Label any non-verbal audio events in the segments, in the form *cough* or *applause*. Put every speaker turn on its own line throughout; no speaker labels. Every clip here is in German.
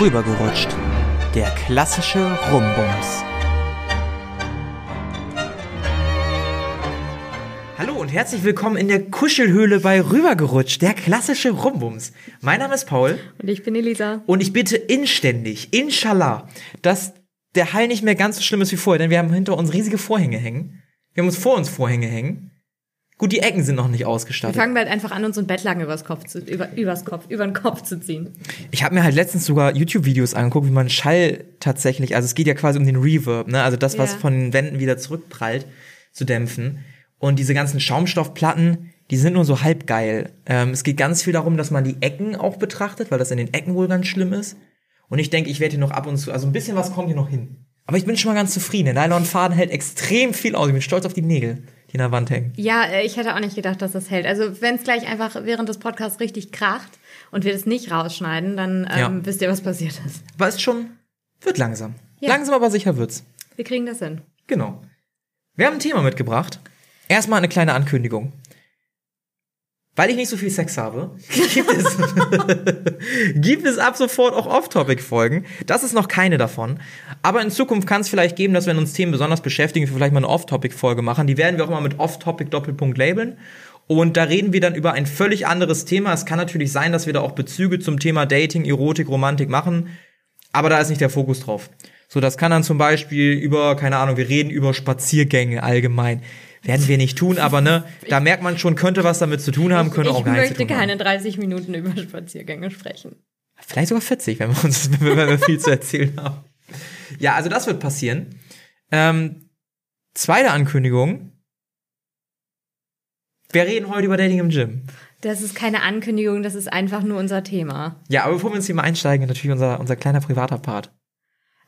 Rübergerutscht. Der klassische Rumbums. Hallo und herzlich willkommen in der Kuschelhöhle bei Rübergerutscht, der klassische Rumbums. Mein Name ist Paul.
Und ich bin Elisa.
Und ich bitte inständig, inshallah, dass der Hall nicht mehr ganz so schlimm ist wie vorher, denn wir haben hinter uns riesige Vorhänge hängen. Wir haben uns vor uns Vorhänge hängen. Gut, die Ecken sind noch nicht ausgestattet.
Wir fangen bald einfach an, uns so ein Bettlaken übers Kopf zu, über, übers Kopf, über den Kopf zu ziehen.
Ich habe mir halt letztens sogar YouTube-Videos angeguckt, wie man Schall tatsächlich, also es geht ja quasi um den Reverb, ne? Also das, was
Ja.
von den Wänden wieder zurückprallt, zu dämpfen. Und diese ganzen Schaumstoffplatten, die sind nur so halb geil. Ähm, es geht ganz viel darum, dass man die Ecken auch betrachtet, weil das in den Ecken wohl ganz schlimm ist. Und ich denke, ich werde hier noch ab und zu, also ein bisschen was kommt hier noch hin. Aber ich bin schon mal ganz zufrieden. Der Nylonfaden hält extrem viel aus. Ich bin stolz auf die Nägel, die in der Wand hängen.
Ja, äh, ich hätte auch nicht gedacht, dass das hält. Also wenn es gleich einfach während des Podcasts richtig kracht und wir das nicht rausschneiden, dann ähm,
Ja.
wisst ihr, was passiert ist.
Aber es schon, wird langsam.
Ja.
Langsam aber sicher wird's.
Wir kriegen das hin.
Genau. Wir haben ein Thema mitgebracht. Erstmal eine kleine Ankündigung. Weil ich nicht so viel Sex habe, gibt es, *laughs* gibt es ab sofort auch Off-Topic-Folgen. Das ist noch keine davon. Aber in Zukunft kann es vielleicht geben, dass wenn uns Themen besonders beschäftigen, wir vielleicht mal eine Off-Topic-Folge machen. Die werden wir auch immer mit Off-Topic-Doppelpunkt labeln. Und da reden wir dann über ein völlig anderes Thema. Es kann natürlich sein, dass wir da auch Bezüge zum Thema Dating, Erotik, Romantik machen. Aber da ist nicht der Fokus drauf. So, das kann dann zum Beispiel über, keine Ahnung, wir reden über Spaziergänge allgemein. Werden wir nicht tun, aber ne, da merkt man schon, könnte was damit zu tun haben, könnte
ich
auch gar nichts zu
möchte keine
haben.
30 Minuten über Spaziergänge sprechen.
Vielleicht sogar 40, wenn wir uns, *laughs* wenn wir viel zu erzählen haben. Ja, also das wird passieren. Ähm, zweite Ankündigung. Wir reden heute über Dating im Gym.
Das ist keine Ankündigung, das ist einfach nur unser Thema.
Ja, aber bevor wir ins Thema einsteigen, natürlich unser, unser kleiner privater Part.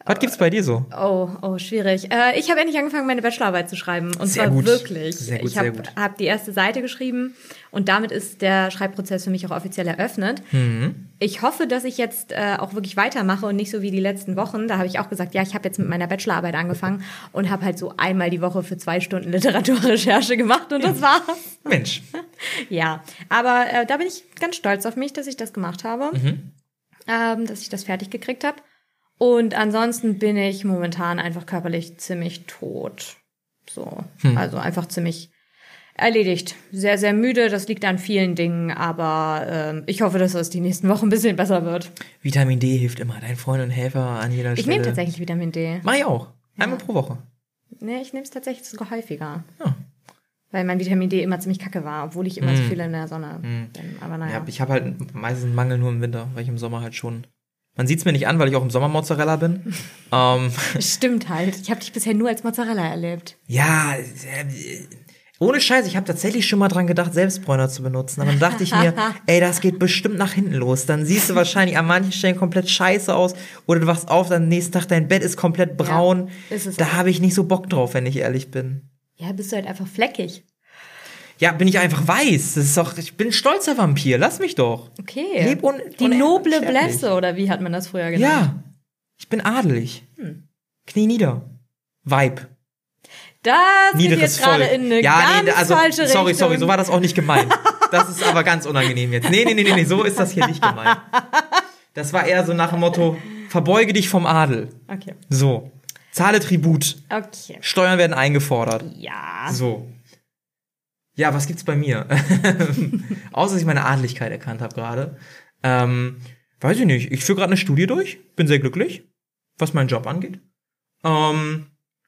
Was gibt's bei dir so?
Oh, oh, schwierig. Äh, ich habe endlich angefangen, meine Bachelorarbeit zu schreiben. Und
Sehr
zwar
gut.
wirklich.
Sehr gut,
ich habe hab die erste Seite geschrieben und damit ist der Schreibprozess für mich auch offiziell eröffnet.
Mhm.
Ich hoffe, dass ich jetzt äh, auch wirklich weitermache und nicht so wie die letzten Wochen. Da habe ich auch gesagt, ja, ich habe jetzt mit meiner Bachelorarbeit angefangen und habe halt so einmal die Woche für zwei Stunden Literaturrecherche gemacht und das war's.
Mensch. *laughs*
Ja, aber äh, da bin ich ganz stolz auf mich, dass ich das gemacht habe, ähm, dass ich das fertig gekriegt habe. Und ansonsten bin ich momentan einfach körperlich ziemlich tot. So, also einfach ziemlich erledigt. Sehr, sehr müde. Das liegt an vielen Dingen, aber ähm, ich hoffe, dass es die nächsten Wochen ein bisschen besser wird.
Vitamin D hilft immer. Dein Freund und Helfer an jeder
Ich
Stelle.
nehme tatsächlich Vitamin D.
Mach ich auch. Einmal pro Woche.
Nee, ich nehme es tatsächlich sogar häufiger.
Ja.
Weil mein Vitamin D immer ziemlich kacke war, obwohl ich immer so viel in der Sonne bin. Aber naja.
Ja, ich habe halt meistens einen Mangel nur im Winter, weil ich im Sommer halt schon. Man sieht's mir nicht an, weil ich auch im Sommer Mozzarella bin. *laughs* ähm,
Stimmt halt. Ich habe dich bisher nur als Mozzarella erlebt.
ja, äh, ohne Scheiß, ich habe tatsächlich schon mal dran gedacht, Selbstbräuner zu benutzen. Aber dann dachte ich mir, *laughs* ey, das geht bestimmt nach hinten los. Dann siehst du wahrscheinlich an manchen Stellen komplett scheiße aus. Oder du wachst auf, dann nächsten Tag dein Bett ist komplett braun.
ist es
da habe ich nicht so Bock drauf, wenn ich ehrlich bin.
Ja, bist du halt einfach fleckig.
Ja, bin ich einfach weiß. Das ist doch, ich bin ein stolzer Vampir. Lass mich doch.
Okay.
Leb un-
Die
un-
noble. Blässe, oder wie hat man das früher genannt?
Ja, ich bin adelig. Knie nieder. Vibe.
Das geht
Niederes
jetzt gerade in eine
ja,
ganz
nee, also,
falsche
sorry,
Richtung.
sorry, so war das auch nicht gemeint. Das ist aber ganz unangenehm jetzt. Nee, nee, nee, nee, nee, so ist das hier nicht gemeint. Das war eher so nach dem Motto, verbeuge dich vom Adel.
Okay.
So. Zahle Tribut.
Okay.
Steuern werden eingefordert.
Ja.
So. Ja, was gibt's bei mir? *laughs* Außer dass ich meine Adeligkeit erkannt habe gerade. Ähm, weiß ich nicht. Ich führe gerade eine Studie durch. Bin sehr glücklich, was meinen Job angeht. Ähm,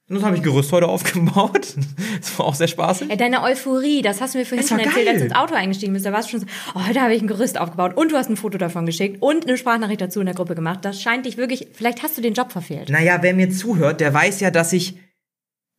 und dann habe ich Gerüst heute *laughs* aufgebaut. Das war auch sehr spaßig.
Ey, deine Euphorie, das hast du mir vorhin schon erzählt,
geil.
als du ins Auto eingestiegen bist. Da warst du schon so, oh, heute habe ich ein Gerüst aufgebaut und du hast ein Foto davon geschickt und eine Sprachnachricht dazu in der Gruppe gemacht. Das scheint dich wirklich, vielleicht hast du den Job verfehlt.
Naja, wer mir zuhört, der weiß ja, dass ich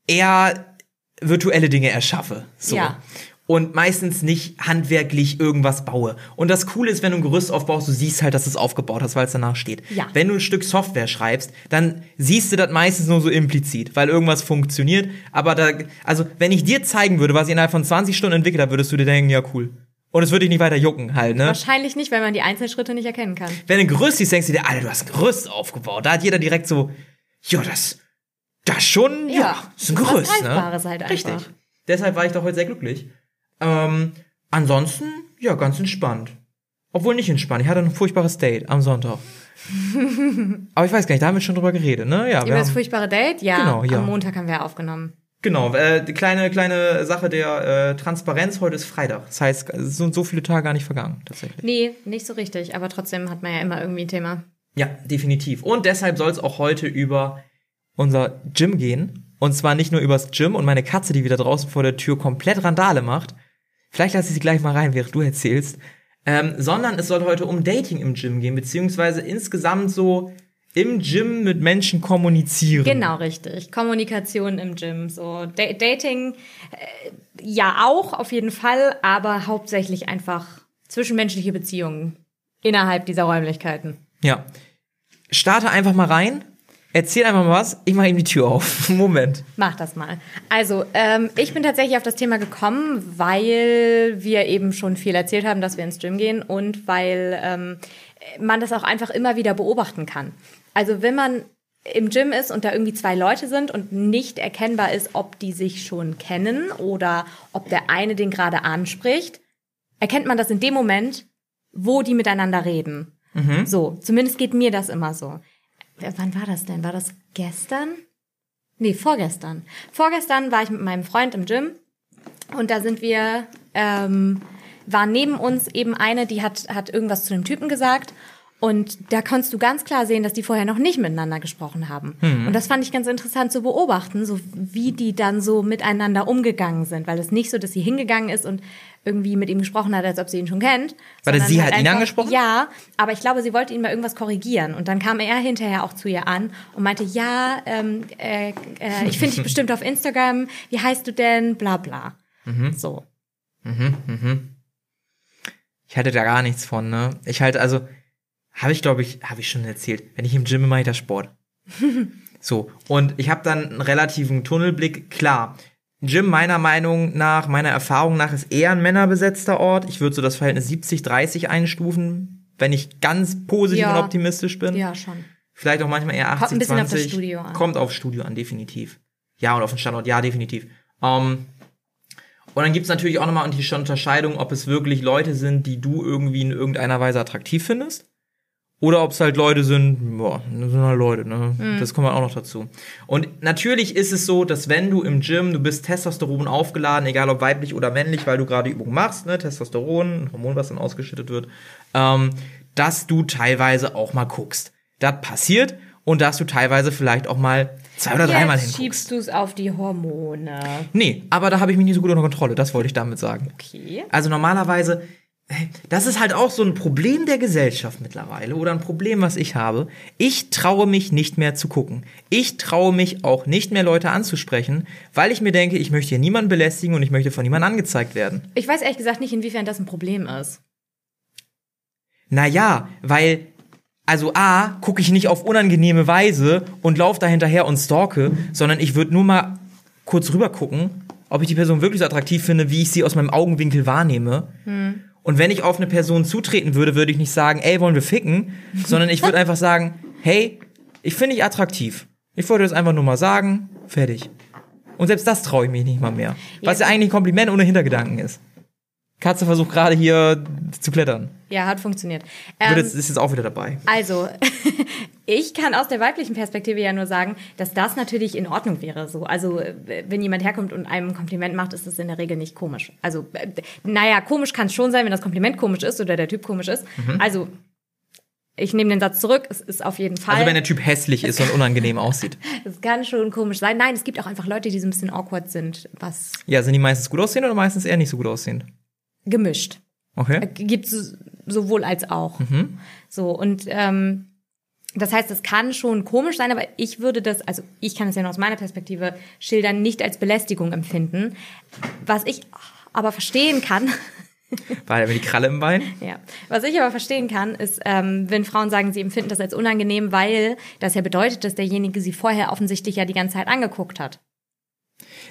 eher virtuelle Dinge erschaffe. So.
Ja.
Und meistens nicht handwerklich irgendwas baue. Und das Coole ist, wenn du ein Gerüst aufbaust, du siehst halt, dass du es aufgebaut hast, weil es danach steht.
Ja.
Wenn du ein Stück Software schreibst, dann siehst du das meistens nur so implizit, weil irgendwas funktioniert. Aber da, also, wenn ich dir zeigen würde, was ich innerhalb von 20 Stunden entwickelt habe, würdest du dir denken, ja, cool. Und es würde dich nicht weiter jucken halt, ne?
Wahrscheinlich nicht, weil man die Einzelschritte nicht erkennen kann.
wenn du ein Gerüst siehst, denkst du dir, Alter, du hast ein Gerüst aufgebaut. Da hat jeder direkt so, ja, das, das schon, ja,
Ja,
das ist ein
das
Gerüst, ne?
Greifbares halt einfach.
Richtig. Deshalb war ich doch heute sehr glücklich. Ähm, ansonsten, ja, ganz entspannt. Obwohl nicht entspannt. Ich hatte ein furchtbares Date am Sonntag. *laughs* Aber ich weiß gar nicht, da haben wir schon drüber geredet, ne? Ja,
Über das
haben,
furchtbare Date? Ja,
Genau, ja.
am Montag haben wir aufgenommen.
genau, äh, die kleine, kleine Sache der äh, Transparenz, heute ist Freitag. Das heißt, es sind so viele Tage gar nicht vergangen, tatsächlich.
Nee, nicht so richtig, aber trotzdem hat man ja immer irgendwie ein Thema.
Ja, definitiv. Und deshalb soll es auch heute über unser Gym gehen. Und zwar nicht nur übers Gym und meine Katze, die wieder draußen vor der Tür komplett Randale macht. Vielleicht lasse ich sie gleich mal rein, während du erzählst. Ähm, sondern es soll heute um Dating im Gym gehen, beziehungsweise insgesamt so im Gym mit Menschen kommunizieren.
Genau, richtig. Kommunikation im Gym. So Da- Dating, äh, ja auch auf jeden Fall, aber hauptsächlich einfach zwischenmenschliche Beziehungen innerhalb dieser Räumlichkeiten.
Ja. Starte einfach mal rein. Erzähl einfach mal was. Ich mache ihm die Tür auf. *laughs* Moment.
Mach das mal. Also, ähm, ich bin tatsächlich auf das Thema gekommen, weil wir eben schon viel erzählt haben, dass wir ins Gym gehen und weil ähm, man das auch einfach immer wieder beobachten kann. Also, wenn man im Gym ist und da irgendwie zwei Leute sind und nicht erkennbar ist, ob die sich schon kennen oder ob der eine den gerade anspricht, erkennt man das in dem Moment, wo die miteinander reden. So, zumindest geht mir das immer so. Wann war das denn? War das gestern? Nee, vorgestern. Vorgestern war ich mit meinem Freund im Gym und da sind wir, ähm, war neben uns eben eine, die hat, hat irgendwas zu dem Typen gesagt. Und da konntest du ganz klar sehen, dass die vorher noch nicht miteinander gesprochen haben. Und das fand ich ganz interessant zu beobachten, so wie die dann so miteinander umgegangen sind. Weil es nicht so, dass sie hingegangen ist und irgendwie mit ihm gesprochen hat, als ob sie ihn schon kennt.
Warte, sie hat ihn
einfach-
angesprochen?
Ja, aber ich glaube, sie wollte ihn mal irgendwas korrigieren. Und dann kam er hinterher auch zu ihr an und meinte, ja, ähm, äh, äh, ich finde dich *laughs* bestimmt auf Instagram. Wie heißt du denn? Bla bla. So.
Ich halte da gar nichts von, ne? Ich halte, also, habe ich, glaube ich, habe ich schon erzählt. Wenn ich im Gym mache ich das Sport. *laughs* so. Und ich habe dann einen relativen Tunnelblick. Klar, Gym meiner Meinung nach, meiner Erfahrung nach, ist eher ein männerbesetzter Ort. Ich würde so das Verhältnis 70-30 einstufen, wenn ich ganz positiv
Ja.
und optimistisch bin.
Ja, schon.
Vielleicht auch manchmal eher 80,
Kommt ein bisschen
20.
auf das Studio an.
Kommt auf Studio an, definitiv. Ja, und auf den Standort, ja, definitiv. Ähm, und dann gibt's natürlich auch nochmal die Unterscheidung, ob es wirklich Leute sind, die du irgendwie in irgendeiner Weise attraktiv findest. Oder ob es halt Leute sind, boah, das sind halt Leute, ne?
Mhm.
Das kommt halt auch noch dazu. Und natürlich ist es so, dass wenn du im Gym, du bist Testosteron aufgeladen, egal ob weiblich oder männlich, weil du gerade Übungen machst, ne? Testosteron, ein Hormon, was dann ausgeschüttet wird, ähm, dass du teilweise auch mal guckst. Das passiert und dass du teilweise vielleicht auch mal zwei oder dreimal hinguckst.
schiebst du es auf die Hormone.
Nee, aber da habe ich mich nicht so gut unter Kontrolle, das wollte ich damit sagen.
Okay.
Also normalerweise, das ist halt auch so ein Problem der Gesellschaft mittlerweile oder ein Problem, was ich habe. Ich traue mich nicht mehr zu gucken. Ich traue mich auch nicht mehr Leute anzusprechen, weil ich mir denke, ich möchte hier niemanden belästigen und ich möchte von niemandem angezeigt werden.
Ich weiß ehrlich gesagt nicht, inwiefern das ein Problem ist.
Naja, weil, also A, gucke ich nicht auf unangenehme Weise und laufe da hinterher und stalke, sondern ich würde nur mal kurz rüber gucken, ob ich die Person wirklich so attraktiv finde, wie ich sie aus meinem Augenwinkel wahrnehme. Und wenn ich auf eine Person zutreten würde, würde ich nicht sagen, ey, wollen wir ficken, *laughs* sondern ich würde einfach sagen, hey, ich finde dich attraktiv. Ich wollte das einfach nur mal sagen, fertig. Und selbst das traue ich mich nicht mal mehr. Was ja eigentlich ein Kompliment ohne Hintergedanken ist. Katze versucht gerade hier zu klettern.
Ja, hat funktioniert. Ähm,
jetzt, ist jetzt auch wieder dabei.
Also, *laughs* ich kann aus der weiblichen Perspektive ja nur sagen, dass das natürlich in Ordnung wäre. So, also wenn jemand herkommt und einem ein Kompliment macht, ist das in der Regel nicht komisch. Also, naja, komisch kann es schon sein, wenn das Kompliment komisch ist oder der Typ komisch ist. Also, ich nehme den Satz zurück. Es ist auf jeden Fall.
Also wenn der Typ hässlich ist und unangenehm aussieht. *laughs*
es kann schon komisch sein. Nein, es gibt auch einfach Leute, die so ein bisschen awkward sind, was
Ja, sind die meistens gut aussehend oder meistens eher nicht so gut aussehend?
Gemischt.
Okay.
gibt es sowohl als auch. So, und ähm, das heißt, es kann schon komisch sein, aber ich würde das, also ich kann es ja nur aus meiner Perspektive schildern, nicht als Belästigung empfinden. Was ich aber verstehen kann, *laughs*
War mit die Kralle im Bein?
ja, was ich aber verstehen kann, ist, ähm, wenn Frauen sagen, sie empfinden das als unangenehm, weil das ja bedeutet, dass derjenige sie vorher offensichtlich ja die ganze Zeit angeguckt hat.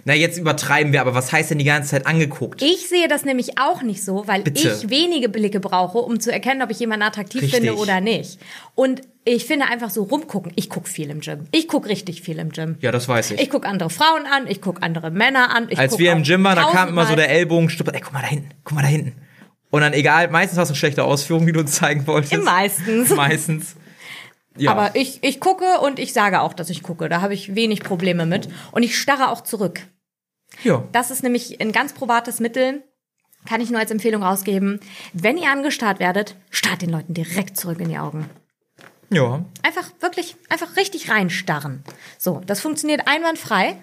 Na, jetzt übertreiben wir, aber was heißt denn die ganze Zeit angeguckt?
Ich sehe das nämlich auch nicht so, weil
Bitte.
ich wenige Blicke brauche, um zu erkennen, ob ich jemanden attraktiv
Richtig.
finde oder nicht. Und ich finde einfach so rumgucken. Ich gucke viel im Gym. Ich gucke richtig viel im Gym.
Ja, das weiß ich.
Ich gucke andere Frauen an, ich gucke andere Männer an. Ich
Als wir im Gym waren, da kam immer so der Ellbogen, ey, guck mal da hinten, guck mal da hinten. Und dann egal, meistens hast du schlechte Ausführungen, wie du uns zeigen wolltest.
Meistens. *laughs*
Meistens. Ja.
Aber ich, ich gucke und ich sage auch, dass ich gucke. Da habe ich wenig Probleme mit. Und ich starre auch zurück.
Ja.
Das ist nämlich ein ganz probates Mittel. Kann ich nur als Empfehlung rausgeben. Wenn ihr angestarrt werdet, starrt den Leuten direkt zurück in die Augen.
Ja.
Einfach wirklich, einfach richtig reinstarren. So, das funktioniert einwandfrei,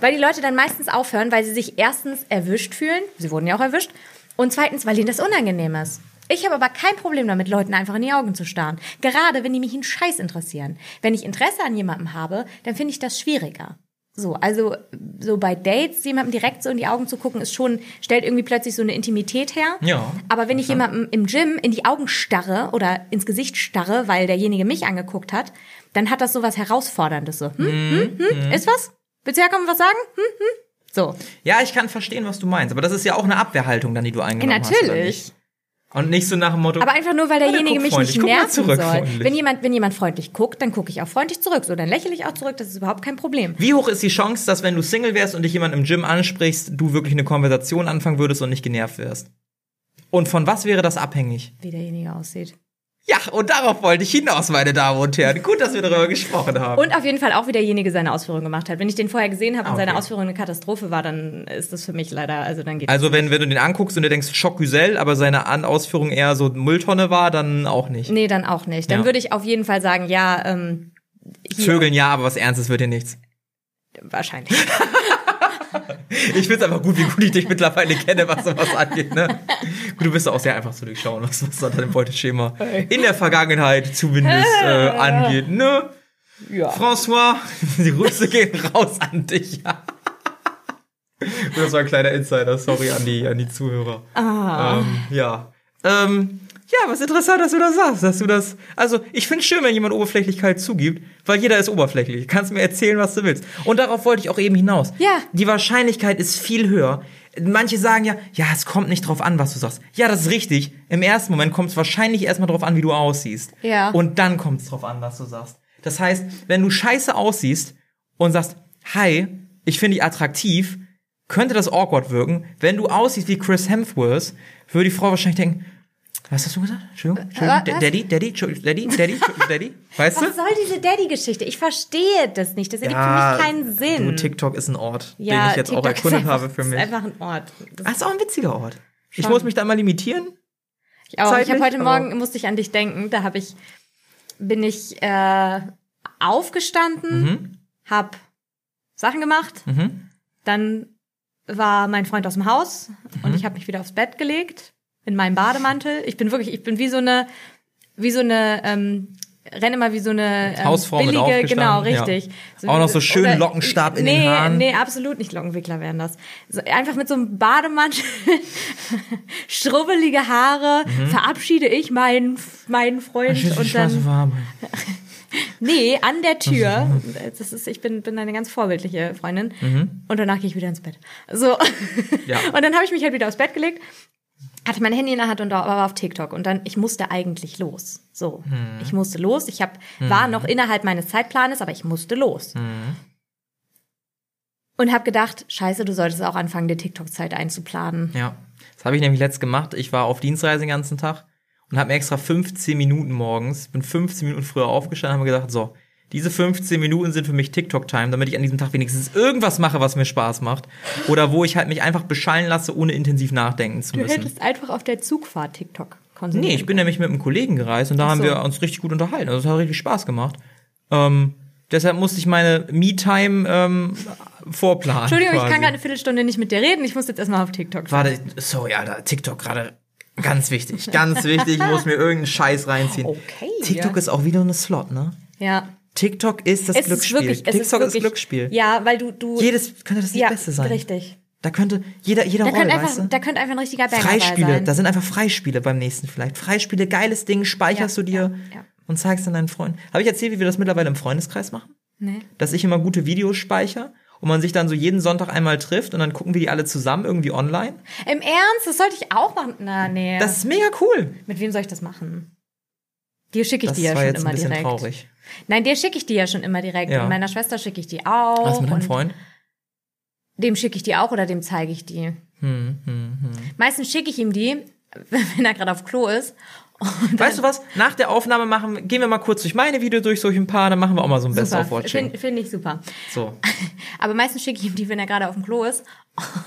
weil die Leute dann meistens aufhören, weil sie sich erstens erwischt fühlen. Sie wurden ja auch erwischt. Und zweitens, weil ihnen das unangenehm ist. Ich habe aber kein Problem damit, Leuten einfach in die Augen zu starren. Gerade wenn die mich in Scheiß interessieren. Wenn ich Interesse an jemandem habe, dann finde ich das schwieriger. So, also so bei Dates jemandem direkt so in die Augen zu gucken, ist schon, stellt irgendwie plötzlich so eine Intimität her.
Ja.
Aber wenn ich jemandem im Gym in die Augen starre oder ins Gesicht starre, weil derjenige mich angeguckt hat, dann hat das so was Herausforderndes. So, hm, hm, hm, ist was? Willst du herkommen und was sagen? Hm, hm. So.
Ja, ich kann verstehen, was du meinst. Aber das ist ja auch eine Abwehrhaltung dann, die du
Ja,
eingenommen hast.
natürlich.
Und nicht so nach dem Motto.
Aber einfach nur, weil derjenige mich
freundlich.
nicht nerven soll.
freundlich.
Wenn jemand, wenn jemand freundlich guckt, dann gucke ich auch freundlich zurück. So, dann lächle ich auch zurück. Das ist überhaupt kein Problem.
Wie hoch ist die Chance, dass wenn du Single wärst und dich jemand im Gym ansprichst, du wirklich eine Konversation anfangen würdest und nicht genervt wirst? Und von was wäre das abhängig?
Wie derjenige aussieht.
Ja, und darauf wollte ich hinaus, meine Damen und Herren. Gut, dass wir darüber gesprochen haben.
Und auf jeden Fall auch, wie derjenige seine Ausführungen gemacht hat. Wenn ich den vorher gesehen habe und
Ah, okay.
seine Ausführung eine Katastrophe war, dann ist das für mich leider, also dann geht
also wenn, wenn du den anguckst und du denkst, Schock Güsel, aber seine An Ausführung eher so Mülltonne war, dann auch nicht.
Nee, dann auch nicht. Dann
Ja.
würde ich auf jeden Fall sagen, ja, ähm, hier,
Vögeln ja, aber was Ernstes wird dir nichts.
wahrscheinlich. *laughs*
Ich find's einfach gut, wie gut ich dich mittlerweile kenne, was sowas angeht, ne? Gut, du bist auch sehr einfach zu durchschauen, was, was unter dem Beuteschema in der Vergangenheit zumindest äh, angeht, ne?
Ja.
François, die Grüße gehen raus an dich. das war ein kleiner Insider, sorry an die, an die Zuhörer.
Ah.
Ähm, ja. Ähm, ja, was interessant, dass du das sagst, dass du das. Also, ich finde schön, wenn jemand Oberflächlichkeit zugibt, weil jeder ist oberflächlich. Kannst mir erzählen, was du willst. Und darauf wollte ich auch eben hinaus.
Ja.
Die Wahrscheinlichkeit ist viel höher. Manche sagen ja, ja, es kommt nicht drauf an, was du sagst. Ja, das ist richtig. Im ersten Moment kommt es wahrscheinlich erstmal drauf an, wie du aussiehst.
Ja.
Und dann kommt es drauf an, was du sagst. Das heißt, wenn du scheiße aussiehst und sagst, hi, ich finde dich attraktiv, könnte das awkward wirken. Wenn du aussiehst wie Chris Hemsworth, würde die Frau wahrscheinlich denken, was hast du gesagt? Entschuldigung, Entschuldigung,
Äh, was?
Daddy, Daddy, Entschuldigung, Daddy, Daddy, Daddy, weißt du?
Was soll diese Daddy-Geschichte? Ich verstehe das nicht. Das ergibt für mich keinen Sinn.
Du, TikTok ist ein Ort,
ja,
den ich jetzt auch
TikTok ist
erkundet
einfach-
habe für
ist
mich.
einfach ein Ort. Das
Ah, ist auch ein witziger Ort. Ich
Schon.
muss mich da mal limitieren.
Ich auch. Ich
zeitlich,
habe heute Morgen musste ich an dich denken. Da habe ich bin ich äh, aufgestanden,
Mhm.
hab Sachen gemacht.
Mhm.
Dann war mein Freund aus dem Haus
Mhm.
und ich habe mich wieder aufs Bett gelegt in meinem Bademantel. Ich bin wirklich, ich bin wie so eine, wie so eine, ähm, renne immer wie so eine ähm,
Hausfrau
billige, genau,
ja.
richtig.
Auch noch so schön
oder-
Lockenstab in
nee,
den Haaren.
Nee, absolut nicht Lockenwickler werden das. So, einfach mit so einem Bademantel, *laughs* strubbelige Haare, verabschiede ich meinen, meinen Freund
Ich
und dann,
warm. *laughs*
nee, an der Tür. Das ist, ich bin, bin eine ganz vorbildliche Freundin. Und danach gehe ich wieder ins Bett. So.
Ja. *laughs*
Und dann habe ich mich halt wieder aufs Bett gelegt, hatte mein Handy in der Hand und war auf TikTok. Und dann, ich musste eigentlich los. So. Ich musste los. Ich hab, war noch innerhalb meines Zeitplanes, aber ich musste los. Und habe gedacht, scheiße, du solltest auch anfangen, dir TikTok-Zeit einzuplanen.
Ja, das habe ich nämlich letzt gemacht. Ich war auf Dienstreise den ganzen Tag und habe mir extra 15 Minuten morgens, bin 15 Minuten früher aufgestanden und habe mir gedacht, so, diese 15 Minuten sind für mich TikTok-Time, damit ich an diesem Tag wenigstens irgendwas mache, was mir Spaß macht. Oder wo ich halt mich einfach beschallen lasse, ohne intensiv nachdenken zu
Du
müssen.
hättest einfach auf der Zugfahrt TikTok konsumieren.
Nee, ich bin nämlich mit einem Kollegen gereist und da
Ach
haben
so.
wir uns richtig gut unterhalten. Also es hat richtig Spaß gemacht. Ähm, deshalb musste ich meine Me-Time ähm, vorplanen.
Entschuldigung, ich
quasi.
kann gerade eine Viertelstunde nicht mit dir reden. Ich muss jetzt erstmal auf TikTok schauen.
Warte, sorry, Alter, TikTok gerade ganz wichtig, ganz wichtig, ich muss mir irgendeinen Scheiß reinziehen. *laughs*
Okay.
TikTok
ja.
ist auch wieder eine Slot, ne?
Ja.
TikTok ist das
Es ist
Glücksspiel.
wirklich, es
TikTok
ist wirklich,
Glücksspiel.
Ja, weil du, du.
Jedes könnte das
ja,
Beste sein.
Richtig.
Da könnte jeder, jeder
Da
Roll,
könnte,
weißt
einfach,
du?
da könnte einfach ein richtiger Banger
Freispiele,
sein.
da sind einfach Freispiele beim nächsten vielleicht. Freispiele, geiles Ding, speicherst
Ja,
du dir
ja,
und zeigst dann deinen Freunden. Habe ich erzählt, wie wir das mittlerweile im Freundeskreis machen?
Nee.
Dass ich immer gute Videos speichere und man sich dann so jeden Sonntag einmal trifft und dann gucken wir die alle zusammen irgendwie online.
Im Ernst, das sollte ich auch machen. Na, nee.
Das ist mega cool.
Mit wem soll ich das machen? Dir schicke ich
Das
die ja
war
schon
jetzt ein
immer
bisschen
direkt.
traurig.
Nein, dir schicke ich die ja schon immer direkt.
Ja.
Und meiner Schwester schicke ich die auch.
Was mit deinem
und
Freund?
Dem schicke ich die auch oder dem zeige ich die.
Hm, hm, hm.
Meistens schicke ich ihm die, *laughs* wenn er gerade auf Klo ist.
Weißt du was? Nach der Aufnahme machen, gehen wir mal kurz durch meine Videos durch, durch ein paar, dann machen wir auch mal so ein Best of Watching.
Finde find ich super.
So. *laughs*
Aber meistens schicke ich ihm die, wenn er gerade auf dem Klo ist.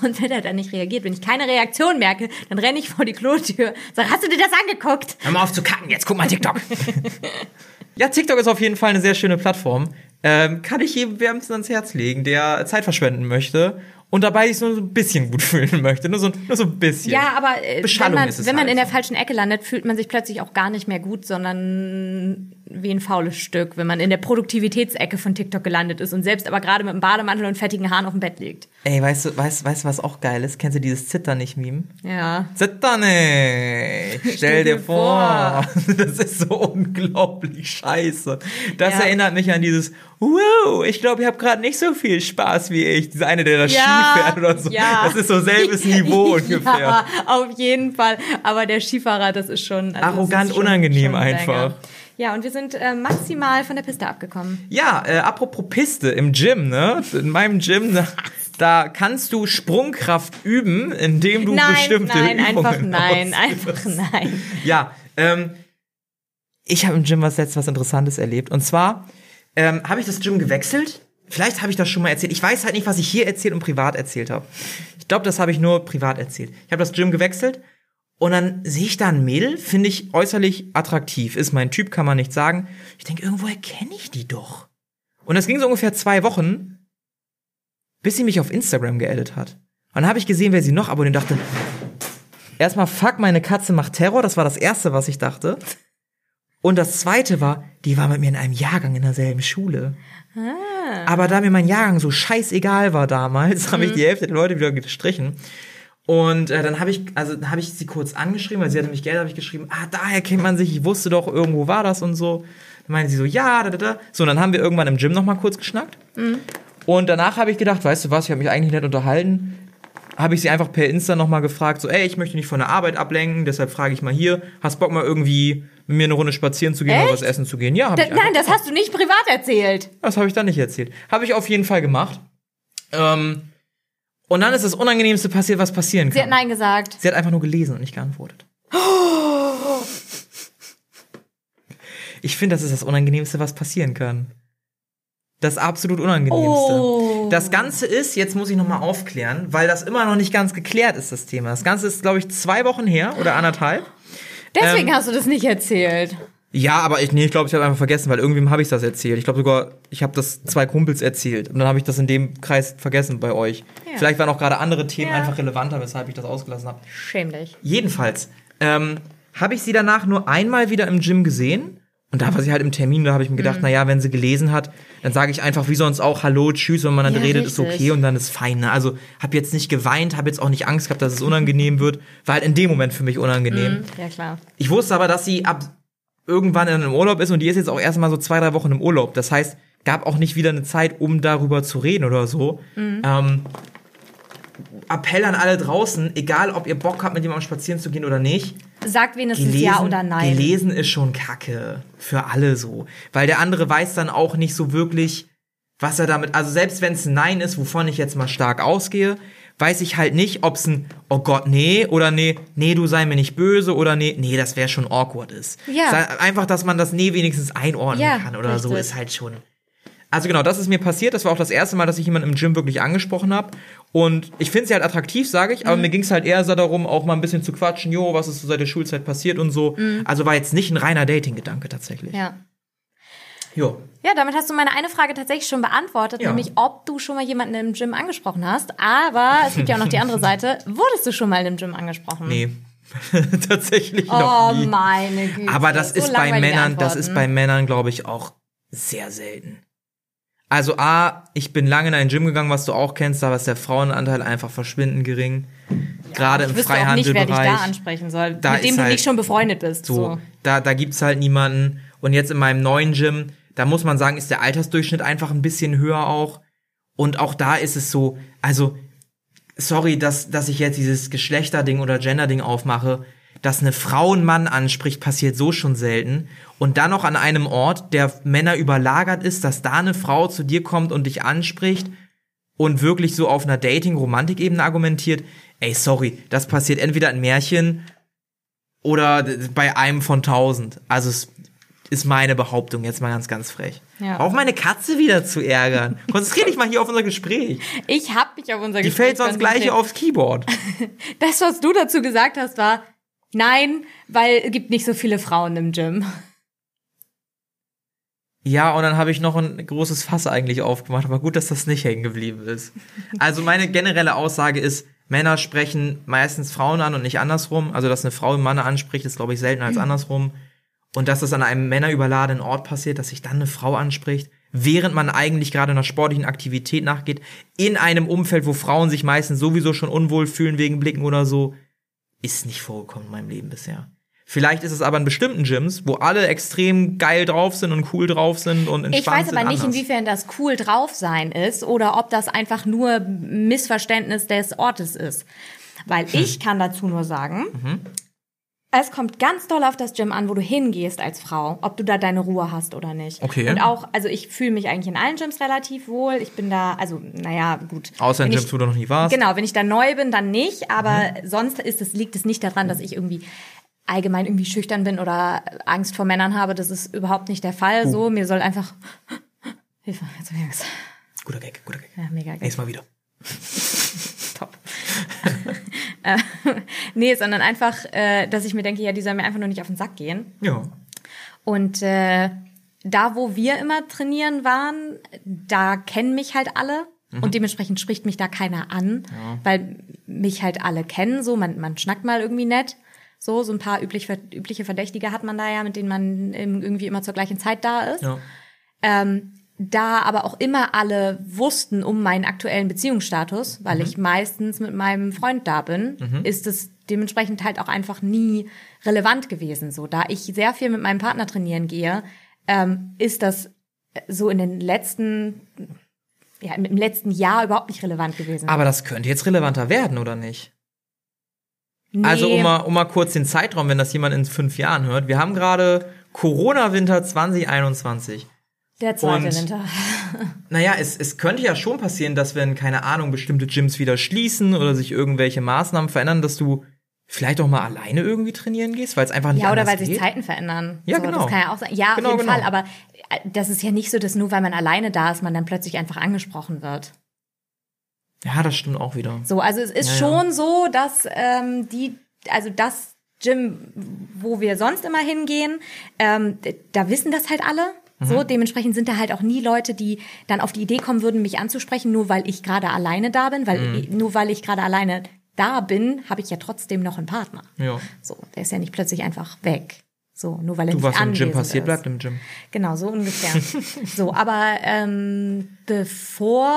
Und wenn er dann nicht reagiert, wenn ich keine Reaktion merke, dann renne ich vor die Klotür, sag, hast du dir das angeguckt?
Hör mal auf zu kacken, jetzt guck mal TikTok. *laughs* ja, TikTok ist auf jeden Fall eine sehr schöne Plattform. Ähm, kann ich jedem wärmstens ans Herz legen, der Zeit verschwenden möchte und dabei sich nur so ein bisschen gut *laughs* fühlen möchte. Nur so, nur so ein bisschen.
Ja, aber äh, wenn man,
ist es
wenn man
halt
in der falschen Ecke landet, fühlt man sich plötzlich auch gar nicht mehr gut, sondern wie ein faules Stück, wenn man in der Produktivitätsecke von TikTok gelandet ist und selbst aber gerade mit einem Bademantel und fettigen Haaren auf dem Bett liegt.
Ey, weißt du, weißt, weißt du, was auch geil ist? Kennst du dieses Zitter nicht Meme?
Ja.
Zitter nicht! *laughs* Stell dir vor! *laughs* Das ist so unglaublich scheiße. Das
Ja.
erinnert mich an dieses, wow, ich glaube, ich habe gerade nicht so viel Spaß wie ich. Dieser eine, der da
Ja,
Ski fährt oder so.
ja.
Das ist so selbes *laughs* Niveau ungefähr.
Ja, auf jeden Fall. Aber der Skifahrer, das ist schon also
Arrogant
ist schon,
unangenehm
schon ein
einfach.
Ja, und wir sind äh, maximal von der Piste abgekommen.
Ja, äh, apropos Piste im Gym, ne? In meinem Gym, da, da kannst du Sprungkraft üben, indem du
nein,
bestimmte
nein,
Übungen
einfach nein,
ausführst.
einfach nein.
Ja, ähm, ich habe im Gym was letztes was Interessantes erlebt. Und zwar ähm, habe ich das Gym gewechselt. Vielleicht habe ich das schon mal erzählt. Ich weiß halt nicht, was ich hier erzählt und privat erzählt habe. Ich glaube, das habe ich nur privat erzählt. Ich habe das Gym gewechselt und dann sehe ich da ein Mädel, finde ich äußerlich attraktiv. Ist mein Typ, kann man nicht sagen. Ich denke, irgendwoher kenne ich die doch. Und das ging so ungefähr zwei Wochen, bis sie mich auf Instagram geaddet hat. Und dann habe ich gesehen, wer sie noch abonniert und dachte, erstmal, fuck, meine Katze macht Terror. Das war das Erste, was ich dachte. Und das Zweite war, die war mit mir in einem Jahrgang in derselben Schule. Aber da mir mein Jahrgang so scheißegal war damals, *laughs* habe ich die Hälfte der Leute wieder gestrichen. Und äh, dann habe ich, also habe ich sie kurz angeschrieben, weil sie hatte mich Geld, habe ich geschrieben, ah, daher kennt man sich, ich wusste doch, irgendwo war das und so. Dann meinte sie so, ja, da, da, da. So, und dann haben wir irgendwann im Gym noch mal kurz geschnackt. Und danach habe ich gedacht, weißt du was, ich habe mich eigentlich nett unterhalten. Habe ich sie einfach per Insta noch mal gefragt, so, ey, ich möchte nicht von der Arbeit ablenken, deshalb frage ich mal hier, hast Bock mal irgendwie mit mir eine Runde spazieren zu gehen oder
Echt?
was essen zu gehen? Ja, habe
Da,
ich
nein, das hast du nicht privat erzählt.
das habe ich dann nicht erzählt. Habe ich auf jeden Fall gemacht. Ähm, und dann ist das Unangenehmste passiert, was passieren
Sie hat
kann.
Nein gesagt.
Sie hat einfach nur gelesen und nicht geantwortet. *gasps* Ich finde, das ist das Unangenehmste, was passieren kann. Das absolut Unangenehmste.
Oh.
Das Ganze ist, jetzt muss ich nochmal aufklären, weil das immer noch nicht ganz geklärt ist, das Thema. Das Ganze ist, glaube ich, zwei Wochen her oder anderthalb.
Deswegen
Ähm,
hast du das nicht erzählt.
Ja, aber ich, nee, ich glaube, ich habe einfach vergessen, weil irgendwem habe ich das erzählt. Ich glaube sogar, ich habe das zwei Kumpels erzählt und dann habe ich das in dem Kreis vergessen bei euch.
Ja.
Vielleicht waren auch gerade andere Themen
Ja.
einfach relevanter, weshalb ich das ausgelassen habe.
Schäm dich.
Jedenfalls ähm, habe ich sie danach nur einmal wieder im Gym gesehen und da war sie halt im Termin, da habe ich mir
Mhm.
gedacht, na ja, wenn sie gelesen hat, dann sage ich einfach wie sonst auch Hallo, Tschüss, wenn man dann
Ja,
redet, ist
richtig.
okay und dann ist fein. Ne? Also habe jetzt nicht geweint, habe jetzt auch nicht Angst gehabt, dass es unangenehm *laughs* wird, war halt in dem Moment für mich unangenehm.
Ja, klar.
Ich wusste aber, dass sie ab irgendwann in einem Urlaub ist und die ist jetzt auch erstmal so zwei, drei Wochen im Urlaub. Das heißt, gab auch nicht wieder eine Zeit, um darüber zu reden oder so. Ähm, Appell an alle draußen, egal ob ihr Bock habt, mit jemandem spazieren zu gehen oder nicht.
Sagt wenigstens ja oder nein.
gelesen ist schon Kacke. Für alle so. Weil der andere weiß dann auch nicht so wirklich, was er damit, also selbst wenn es ein Nein ist, wovon ich jetzt mal stark ausgehe, weiß ich halt nicht, ob es ein, oh Gott, nee, oder nee, nee, du sei mir nicht böse, oder nee, nee, das wäre schon awkward ist.
Ja.
Einfach, dass man das nee wenigstens einordnen
Ja,
kann oder so,
richtig.
ist halt schon. Also genau, das ist mir passiert. Das war auch das erste Mal, dass ich jemanden im Gym wirklich angesprochen habe. Und ich finde sie halt attraktiv, sage ich, aber
Mhm.
mir ging es halt eher so darum, auch mal ein bisschen zu quatschen, jo, was ist so seit der Schulzeit passiert und so. Also war jetzt nicht ein reiner Dating-Gedanke tatsächlich.
Mhm. Ja.
Jo.
Ja, damit hast du meine eine Frage tatsächlich schon beantwortet,
Ja.
nämlich ob du schon mal jemanden im Gym angesprochen hast. Aber es gibt ja auch noch die andere Seite. Wurdest du schon mal im Gym angesprochen?
Nee. *laughs* tatsächlich
Oh,
noch nie.
meine Güte.
Aber das
So
ist bei Männern, das ist bei Männern, glaube ich, auch sehr selten. Also A, ich bin lange in ein Gym gegangen, was du auch kennst, da ist der Frauenanteil einfach verschwindend gering. Gerade im
Ich wüsste auch nicht, wer dich da
Freihandelbereich.
ansprechen soll,
Da
mit dem du
halt
nicht schon befreundet bist.
So,
So.
da, da gibt's halt niemanden. Und jetzt in meinem neuen Gym, da muss man sagen, ist der Altersdurchschnitt einfach ein bisschen höher auch. Und auch da ist es so, also, sorry, dass, dass ich jetzt dieses Geschlechterding oder Genderding aufmache. Dass eine Frau einen Mann anspricht, passiert so schon selten. Und dann noch an einem Ort, der Männer überlagert ist, dass da eine Frau zu dir kommt und dich anspricht und wirklich so auf einer Dating-Romantik-Ebene argumentiert, ey, sorry, das passiert entweder in Märchen oder bei einem von tausend. Also es ist meine Behauptung jetzt mal ganz, ganz frech.
Ja.
Auch meine Katze wieder zu ärgern. *laughs* Konzentrier dich mal hier auf unser Gespräch.
Ich hab mich auf unser
Die
Gespräch
fällt sonst gleich aufs Keyboard. *laughs*
Das, was du dazu gesagt hast, war nein, weil es gibt nicht so viele Frauen im Gym.
Ja, und dann habe ich noch ein großes Fass eigentlich aufgemacht, aber gut, dass das nicht hängen geblieben ist. Also meine generelle Aussage ist, Männer sprechen meistens Frauen an und nicht andersrum. Also, dass eine Frau einen Mann anspricht, ist, glaube ich, seltener als *laughs* andersrum. Und dass das an einem männerüberladenen Ort passiert, dass sich dann eine Frau anspricht, während man eigentlich gerade einer sportlichen Aktivität nachgeht, in einem Umfeld, wo Frauen sich meistens sowieso schon unwohl fühlen wegen Blicken oder so, ist nicht vorgekommen in meinem Leben bisher. Vielleicht ist es aber in bestimmten Gyms, wo alle extrem geil drauf sind und cool drauf sind und entspannt
Ich weiß
sind,
aber nicht,
anders.
inwiefern das cool drauf sein ist oder ob das einfach nur Missverständnis des Ortes ist. Weil
Hm.
ich kann dazu nur sagen,
Mhm.
Es kommt ganz doll auf das Gym an, wo du hingehst als Frau, ob du da deine Ruhe hast oder nicht.
Okay.
Und auch, also ich fühle mich eigentlich in allen Gyms relativ wohl. Ich bin da, also, naja, gut.
Außer in
Wenn
Gyms,
ich-
wo du noch nie warst.
Genau, wenn ich da neu bin, dann nicht. Aber
Mhm.
sonst ist es, liegt es nicht daran, dass ich irgendwie allgemein irgendwie schüchtern bin oder Angst vor Männern habe. Das ist überhaupt nicht der Fall. So, mir soll einfach *laughs* Hilfe, jetzt hab ich Angst.
Guter Gag, guter Gag.
Ja, mega geil.
Nächstes Mal wieder. *laughs*
Top. Äh, *laughs* nee, sondern einfach, äh, dass ich mir denke, ja, die soll mir einfach nur nicht auf den Sack gehen.
Ja.
Und äh, da, wo wir immer trainieren waren, da kennen mich halt alle. Und dementsprechend spricht mich da keiner an, weil mich halt alle kennen. So, man, man schnackt mal irgendwie nett. So, so ein paar üblich, übliche Verdächtige hat man da ja, mit denen man irgendwie immer zur gleichen Zeit da ist.
Ja.
Ähm, da aber auch immer alle wussten um meinen aktuellen Beziehungsstatus, weil ich meistens mit meinem Freund da bin, ist es dementsprechend halt auch einfach nie relevant gewesen. So, da ich sehr viel mit meinem Partner trainieren gehe, ähm, ist das so in den letzten, ja, im letzten Jahr überhaupt nicht relevant gewesen.
Aber das könnte jetzt relevanter werden, oder nicht?
nee,
Also um mal, um mal kurz den Zeitraum, wenn das jemand in fünf Jahren hört. Wir haben gerade Corona-Winter 2021.
der zweite
und-
Winter. *laughs*
Naja, es, es könnte ja schon passieren, dass wenn, keine Ahnung, bestimmte Gyms wieder schließen oder sich irgendwelche Maßnahmen verändern, dass du vielleicht auch mal alleine irgendwie trainieren gehst, weil es einfach nicht
Ja, oder weil sich
geht.
Zeiten verändern.
Ja,
so,
genau.
Das kann ja auch sein. Ja,
Genau,
auf jeden
genau.
Fall. Aber äh, das ist ja nicht so, dass nur weil man alleine da ist, man dann plötzlich einfach angesprochen wird.
Ja, das stimmt auch wieder.
So, also es ist
Ja, ja.
schon so, dass ähm, die, also das Gym, wo wir sonst immer hingehen, ähm, da wissen das halt alle.
Mhm.
So, dementsprechend sind da halt auch nie Leute, die dann auf die Idee kommen würden, mich anzusprechen, nur weil ich gerade alleine da bin, weil
Mhm.
nur weil ich gerade alleine da bin, habe ich ja trotzdem noch einen Partner.
Ja.
So, der ist ja nicht plötzlich einfach weg. So, nur weil er
Du,
nicht
was im Gym passiert,
ist.
bleibt im Gym.
Genau, so ungefähr. *laughs* so, aber ähm, bevor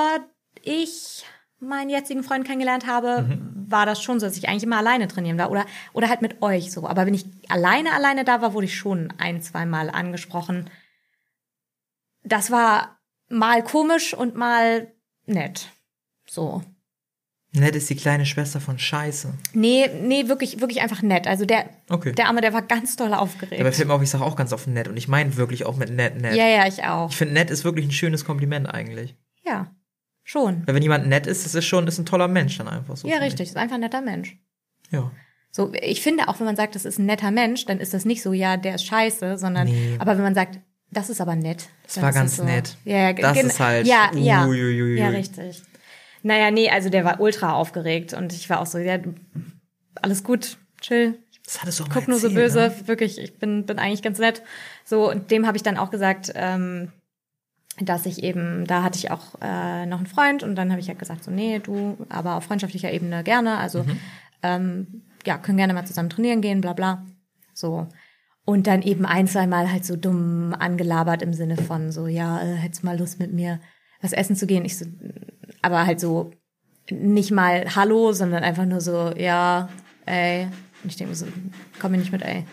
ich meinen jetzigen Freund kennengelernt habe,
Mhm.
war das schon so, dass ich eigentlich immer alleine trainieren war oder oder halt mit euch so. Aber wenn ich alleine alleine da war, wurde ich schon ein, zweimal angesprochen. Das war mal komisch und mal nett. So.
Nett ist die kleine Schwester von Scheiße.
Nee, nee, wirklich, wirklich einfach nett. Also der,
Okay.
der Arme, der war ganz doll aufgeregt.
Dabei fällt mir auf, ich sage auch ganz oft nett und ich meine wirklich auch mit nett, nett.
ja, ja, ich auch.
Ich finde, nett ist wirklich ein schönes Kompliment eigentlich.
Ja, schon.
Weil wenn jemand nett ist, das ist schon ist ein toller Mensch dann einfach so.
Ja, richtig. Ist einfach ein netter Mensch.
Ich. Ja.
So, ich finde auch, wenn man sagt, das ist ein netter Mensch, dann ist das nicht so, ja, der ist scheiße, sondern,
Nee.
aber wenn man sagt, das ist aber nett.
Das war ganz
so,
nett.
Ja,
Das ist halt-
Ja, ja.
Uiuiui.
Ja, richtig. Naja, nee, also der war ultra aufgeregt und ich war auch so, ja, alles gut, chill.
Das hattest du auch mal
Guck nur so böse,
Ne?
wirklich, ich bin, bin eigentlich ganz nett. So, und dem habe ich dann auch gesagt, ähm, dass ich eben, da hatte ich auch äh, noch einen Freund und dann habe ich halt gesagt, so, nee, du, aber auf freundschaftlicher Ebene gerne. Also, ähm, ja, können gerne mal zusammen trainieren gehen, bla bla. So. Und dann eben ein, zwei Mal halt so dumm angelabert im Sinne von so, ja, äh, hättest mal Lust mit mir was essen zu gehen. Ich so, aber halt so nicht mal Hallo, sondern einfach nur so, ja, ey. Und ich denke so, komm mir nicht mit, ey.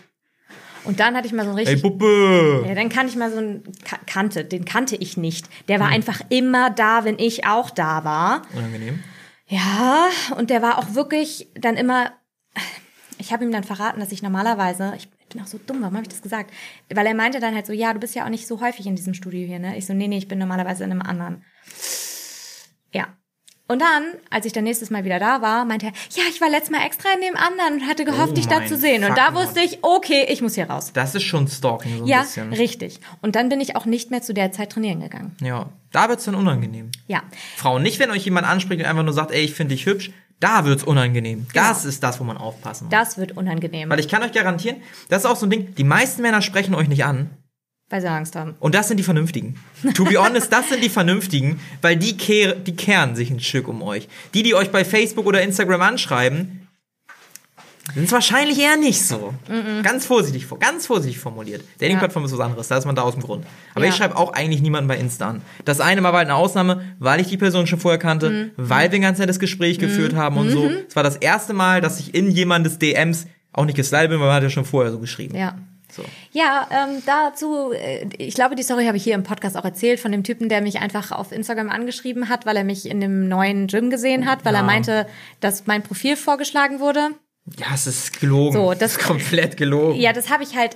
Und dann hatte ich mal so ein
Ey,
richtig
Puppe!
ja, dann kannte ich mal so einen Ka kannte, den kannte ich nicht. Der war einfach immer da, wenn ich auch da war.
Unangenehm.
Ja, und der war auch wirklich dann immer. Ich habe ihm dann verraten, dass ich normalerweise, ich bin auch so dumm, warum habe ich das gesagt? Weil er meinte dann halt so, ja, du bist ja auch nicht so häufig in diesem Studio hier, ne? Ich so, nee, nee, ich bin normalerweise in einem anderen. Ja. Und dann, als ich dann nächstes Mal wieder da war, meinte er, ja, ich war letztes Mal extra in dem anderen und hatte gehofft,
Oh
dich da zu sehen. Und da wusste ich, okay, ich muss hier raus.
Das ist schon Stalking so ein
Ja,
bisschen.
richtig. Und dann bin ich auch nicht mehr zu der Zeit trainieren gegangen.
Ja, da wird's dann unangenehm.
Ja.
Frauen, nicht wenn euch jemand anspricht und einfach nur sagt, ey, ich finde dich hübsch, da wird's unangenehm. Das ist das, wo man aufpassen muss.
Das wird unangenehm,
Weil ich kann euch garantieren, das ist auch so ein Ding, die meisten Männer sprechen euch nicht an.
weil sie Angst haben.
Und das sind die Vernünftigen. To be honest, das sind die Vernünftigen, weil die, kehr, die kehren sich ein Stück um euch. Die, die euch bei Facebook oder Instagram anschreiben, sind es wahrscheinlich eher nicht so. Ganz vorsichtig, ganz vorsichtig formuliert. Dating-Plattform ist was anderes, da ist man da aus dem Grund. Aber
Ja.
ich schreibe auch eigentlich niemanden bei Insta an. Das eine Mal war halt eine Ausnahme, weil ich die Person schon vorher kannte,
Mhm.
weil wir ein ganz nettes Gespräch geführt haben und so. Es war das erste Mal, dass ich in jemandes DMs auch nicht geslidet bin, weil man hat ja schon vorher so geschrieben.
Ja.
So.
Ja, ähm, dazu, äh, ich glaube, die Story habe ich hier im Podcast auch erzählt von dem Typen, der mich einfach auf Instagram angeschrieben hat, weil er mich in dem neuen Gym gesehen hat, weil
Ja.
er meinte, dass mein Profil vorgeschlagen wurde.
Ja, es ist gelogen.
So, das-
ist komplett gelogen.
Ja, das habe ich halt,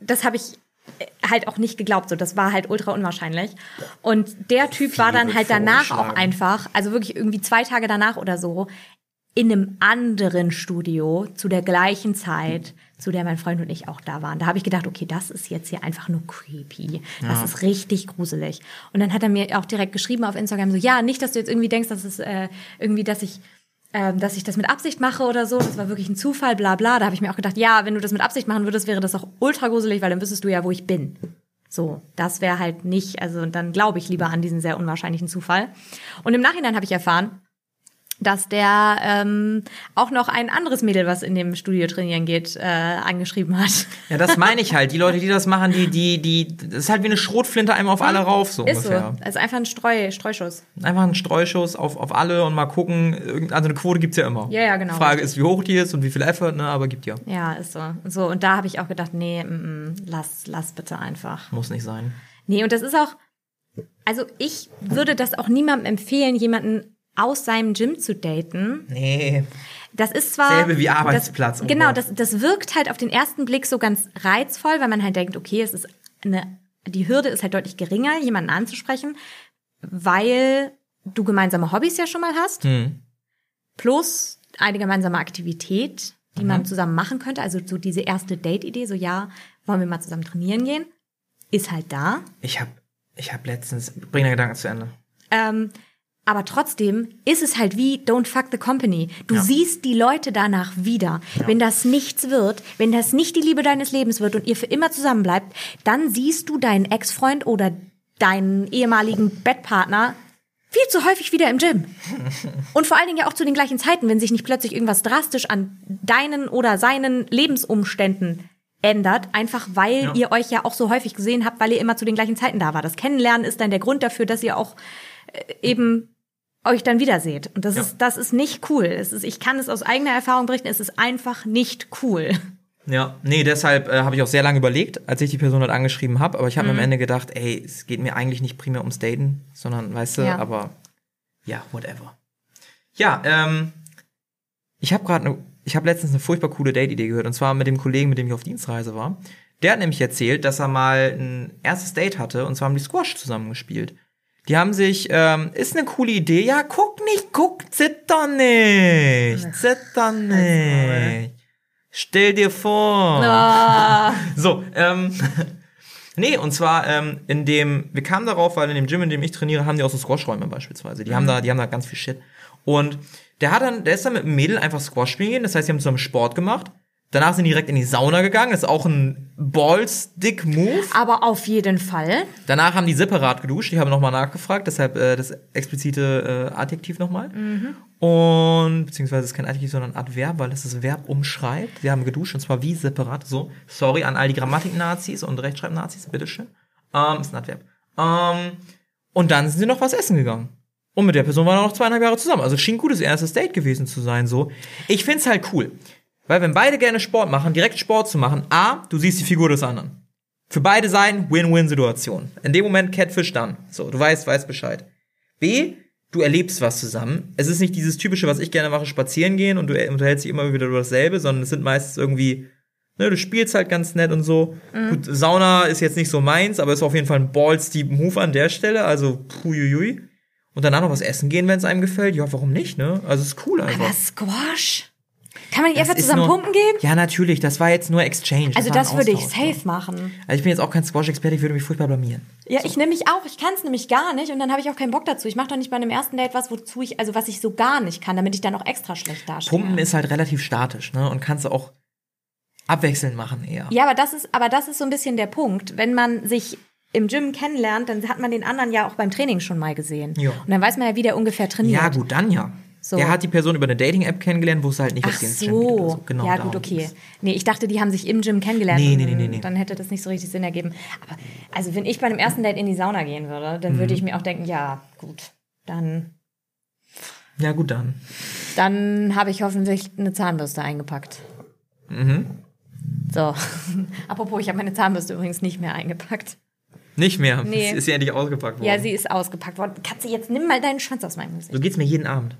das habe ich äh, halt auch nicht geglaubt. So, das war halt ultra unwahrscheinlich. Und der Typ war dann halt danach auch einfach, also wirklich irgendwie zwei Tage danach oder so, in einem anderen Studio zu der gleichen Zeit, zu der mein Freund und ich auch da waren. Da habe ich gedacht, okay, das ist jetzt hier einfach nur creepy. Das ist richtig gruselig. Und dann hat er mir auch direkt geschrieben auf Instagram so, ja, nicht, dass du jetzt irgendwie denkst, dass es äh, irgendwie, dass ich ähm, dass ich das mit Absicht mache oder so. Das war wirklich ein Zufall, bla bla. Da habe ich mir auch gedacht, ja, wenn du das mit Absicht machen würdest, wäre das auch ultra gruselig, weil dann wüsstest du ja, wo ich bin. So, das wäre halt nicht, also dann glaube ich lieber an diesen sehr unwahrscheinlichen Zufall. Und im Nachhinein habe ich erfahren, dass der ähm, auch noch ein anderes Mädel, was in dem Studio trainieren geht, äh, angeschrieben hat.
Ja, das meine ich halt. Die Leute, die das machen, die, die, die, das ist halt wie eine Schrotflinte einmal auf alle rauf, so
Ist
ungefähr.
so. Ist einfach ein Streu, Streuschuss.
Einfach ein Streuschuss auf, auf alle und mal gucken. Also eine Quote gibt's ja immer.
Ja, ja, genau.
Frage ist, wie hoch die ist und wie viel Effort, ne, aber gibt ja.
Ja, ist so. So, und da habe ich auch gedacht, nee, mm, mm, lass, lass bitte einfach.
Muss nicht sein.
Nee, und das ist auch, also ich würde das auch niemandem empfehlen, jemanden aus seinem Gym zu daten.
Nee.
Das ist zwar.
Selbe wie Arbeitsplatz,
Das,
oh
genau, das, das wirkt halt auf den ersten Blick so ganz reizvoll, weil man halt denkt, okay, es ist eine, die Hürde ist halt deutlich geringer, jemanden anzusprechen, weil du gemeinsame Hobbys ja schon mal hast,
Hm.
plus eine gemeinsame Aktivität, die
Mhm.
man zusammen machen könnte. Also so diese erste Date-Idee, so ja, wollen wir mal zusammen trainieren gehen, ist halt da.
Ich hab, ich hab letztens, bring deinen Gedanken zu Ende.
Ähm, aber trotzdem ist es halt wie Don't fuck the company. Du
Ja.
siehst die Leute danach wieder. Wenn das nichts wird, wenn das nicht die Liebe deines Lebens wird und ihr für immer zusammen bleibt, dann siehst du deinen Ex-Freund oder deinen ehemaligen Bettpartner viel zu häufig wieder im Gym. *laughs* Und vor allen Dingen ja auch zu den gleichen Zeiten, wenn sich nicht plötzlich irgendwas drastisch an deinen oder seinen Lebensumständen ändert, einfach weil
Ja.
ihr euch ja auch so häufig gesehen habt, weil ihr immer zu den gleichen Zeiten da war. Das Kennenlernen ist dann der Grund dafür, dass ihr auch äh, eben euch dann wiederseht. Und das
Ja.
ist, das ist nicht cool. Es ist, ich kann es aus eigener Erfahrung berichten, es ist einfach nicht cool.
Ja, nee, deshalb äh, habe ich auch sehr lange überlegt, als ich die Person halt angeschrieben habe. Aber ich habe
Mhm.
mir am Ende gedacht, ey, es geht mir eigentlich nicht primär ums Daten, sondern, weißt du,
Ja.
aber ja, whatever. Ja, ähm, ich habe gerade, ne, ich habe letztens eine furchtbar coole Date-Idee gehört und zwar mit dem Kollegen, mit dem ich auf Dienstreise war. Der hat nämlich erzählt, dass er mal ein erstes Date hatte und zwar haben die Squash zusammengespielt. Die haben sich, ähm, ist eine coole Idee. Ja, guck nicht, guck, zitter nicht, zitter nicht. Stell dir vor.
Ah. *laughs*
So, ähm, *laughs* nee, und zwar ähm, in dem, wir kamen darauf, weil in dem Gym, in dem ich trainiere, haben die auch so Squash-Räume beispielsweise. Die haben da, die haben da ganz viel Shit. Und der hat dann, der ist dann mit einem Mädel einfach Squash spielen gehen, das heißt, die haben zusammen Sport gemacht. Danach sind die direkt in die Sauna gegangen, das ist auch ein Ballstick-Move.
Aber auf jeden Fall.
Danach haben die separat geduscht, die haben nochmal nachgefragt, deshalb äh, das explizite äh, Adjektiv nochmal. Und, beziehungsweise es ist kein Adjektiv, sondern Adverb, weil das das Verb umschreibt. Wir haben geduscht und zwar wie separat. So, sorry an all die Grammatik-Nazis und Rechtschreib-Nazis, bitteschön. Ähm, ist ein Adverb. Ähm, und dann sind sie noch was essen gegangen. Und mit der Person waren wir noch zweieinhalb Jahre zusammen. Also schien ein gutes erstes Date gewesen zu sein, so. Ich find's halt cool. Weil wenn beide gerne Sport machen, direkt Sport zu machen, A, du siehst die Figur des anderen. Für beide Seiten Win-Win-Situation. In dem Moment Catfish dann. So, du weißt, weißt Bescheid. B, du erlebst was zusammen. Es ist nicht dieses typische, was ich gerne mache, spazieren gehen und du unterhältst dich immer wieder über dasselbe, sondern es sind meistens irgendwie, ne, du spielst halt ganz nett und so. Gut, Sauna ist jetzt nicht so meins, aber ist auf jeden Fall ein Balls-Deep Move an der Stelle, also puiuiui. Und danach noch was essen gehen, wenn es einem gefällt. Ja, warum nicht, ne? Also es ist cool einfach.
Aber Squash? Kann man nicht einfach zusammen
nur-
pumpen gehen?
Ja, natürlich. Das war jetzt nur Exchange.
Also das würde ich safe machen.
Also ich bin jetzt auch kein Squash-Experte, ich würde mich furchtbar blamieren.
Ja, ich nehme mich auch. Ich kann es nämlich gar nicht und dann habe ich auch keinen Bock dazu. Ich mache doch nicht bei einem ersten Date was, wozu ich, also was ich so gar nicht kann, damit ich dann auch extra schlecht dastehe.
Pumpen ist halt relativ statisch, ne? Und kannst du auch abwechselnd machen eher.
Ja, aber das ist, aber das ist so ein bisschen der Punkt. Wenn man sich im Gym kennenlernt, dann hat man den anderen ja auch beim Training schon mal gesehen.
Ja.
Und dann weiß man ja, wie der ungefähr trainiert.
Ja, gut, dann ja.
So.
Der hat die Person über eine Dating-App kennengelernt, wusste halt nicht,
Ach
ins Gym geht oder
so.
so. Genau,
ja, gut, okay.
ging's.
Nee, ich dachte, die haben sich im Gym kennengelernt.
Nee, nee, nee, nee, nee.
Dann hätte das nicht so richtig Sinn ergeben. Aber, also, wenn ich bei einem ersten Date in die Sauna gehen würde, dann
Mhm.
würde ich mir auch denken, ja, gut, dann,
Ja, gut, dann.
dann habe ich hoffentlich eine Zahnbürste eingepackt.
Mhm.
So. *laughs* Apropos, ich habe meine Zahnbürste übrigens nicht mehr eingepackt.
Nicht mehr.
Nee.
Es ist ja endlich ausgepackt worden.
Ja, sie ist ausgepackt worden. Katze, jetzt nimm mal deinen Schwanz aus meinem Gesicht.
So geht's mir jeden Abend.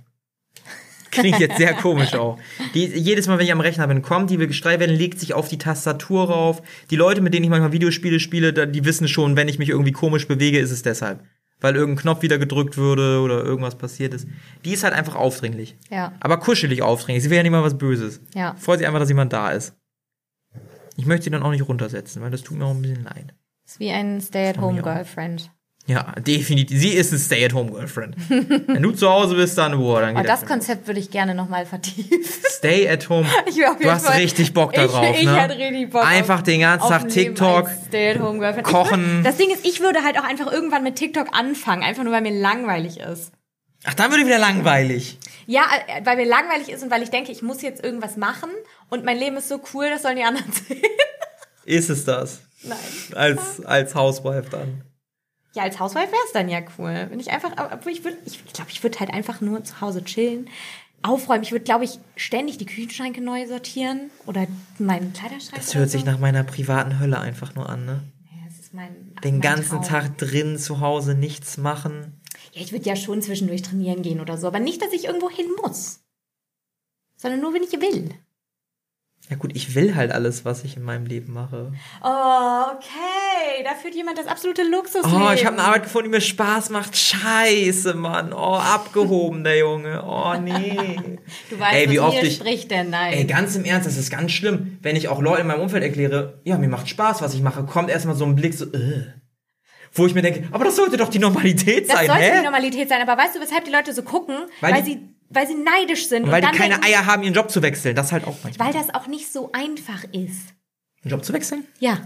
Klingt jetzt sehr komisch auch. Die, jedes Mal, wenn ich am Rechner bin, kommt, die will gestreift werden, legt sich auf die Tastatur rauf. Die Leute, mit denen ich manchmal Videospiele spiele, die wissen schon, wenn ich mich irgendwie komisch bewege, ist es deshalb. Weil irgendein Knopf wieder gedrückt würde oder irgendwas passiert ist. Die ist halt einfach aufdringlich.
Ja.
Aber kuschelig aufdringlich. Sie will ja nicht mal was Böses.
Ja.
Freut sich einfach, dass jemand da ist. Ich möchte sie dann auch nicht runtersetzen, weil das tut mir auch ein bisschen leid.
Ist wie ein Stay-at-home-Girlfriend.
Ja, definitiv. Sie ist ein Stay-at-home-Girlfriend. *laughs* Wenn du zu Hause bist, dann, boah, dann
Oh,
geht
das
für mich
Konzept würde ich gerne nochmal vertiefen. *laughs*
Stay at home. *laughs*
Ich
du hast
Fall-
richtig Bock da
Ich-
drauf,
ich
ne?
hätte richtig Bock
Einfach den ganzen Tag TikTok.
Ich
kochen.
Würde, das Ding ist, ich würde halt auch einfach irgendwann mit TikTok anfangen, einfach nur weil mir langweilig ist.
Ach, dann wird wieder langweilig.
Ja, äh, weil mir langweilig ist und weil ich denke, ich muss jetzt irgendwas machen und mein Leben ist so cool, das sollen die anderen sehen.
Ist es das?
Nein.
Als, als Housewife dann.
Ja, als Housewife wäre es dann ja cool. Wenn ich einfach, obwohl ich würde, ich glaube, ich würde halt einfach nur zu Hause chillen, aufräumen. Ich würde, glaube ich, ständig die Küchenschränke neu sortieren oder meinen Kleiderschrank.
Das hört
so.
sich nach meiner privaten Hölle einfach nur an, ne?
Ja, das ist mein,
Den
mein
ganzen
Traum.
Tag drin zu Hause nichts machen.
Ja, ich würde ja schon zwischendurch trainieren gehen oder so, aber nicht, dass ich irgendwo hin muss. Sondern nur, wenn ich will.
Ja gut, ich will halt alles, was ich in meinem Leben mache.
Oh, okay. Da führt jemand das absolute Luxusleben.
Oh, ich habe eine Arbeit gefunden, die mir Spaß macht. Scheiße, Mann. Oh, abgehoben, der Junge. Oh, nee. *laughs*
Du weißt,
Ey, wie
was
oft ich-
spricht denn nein.
Ey, ganz im Ernst, das ist ganz schlimm, wenn ich auch Leuten in meinem Umfeld erkläre, ja, mir macht Spaß, was ich mache, kommt erstmal so ein Blick so, äh. Wo ich mir denke, aber das sollte doch die Normalität
das
sein,
sollte
hä?
die Normalität sein, aber weißt du, weshalb die Leute so gucken?
Weil
Weil,
die-
sie, weil sie neidisch sind.
Und weil die
dann
keine Eier haben, ihren Job zu wechseln. Das halt auch manchmal.
Weil das auch nicht so einfach ist.
einen Job zu wechseln?
Ja.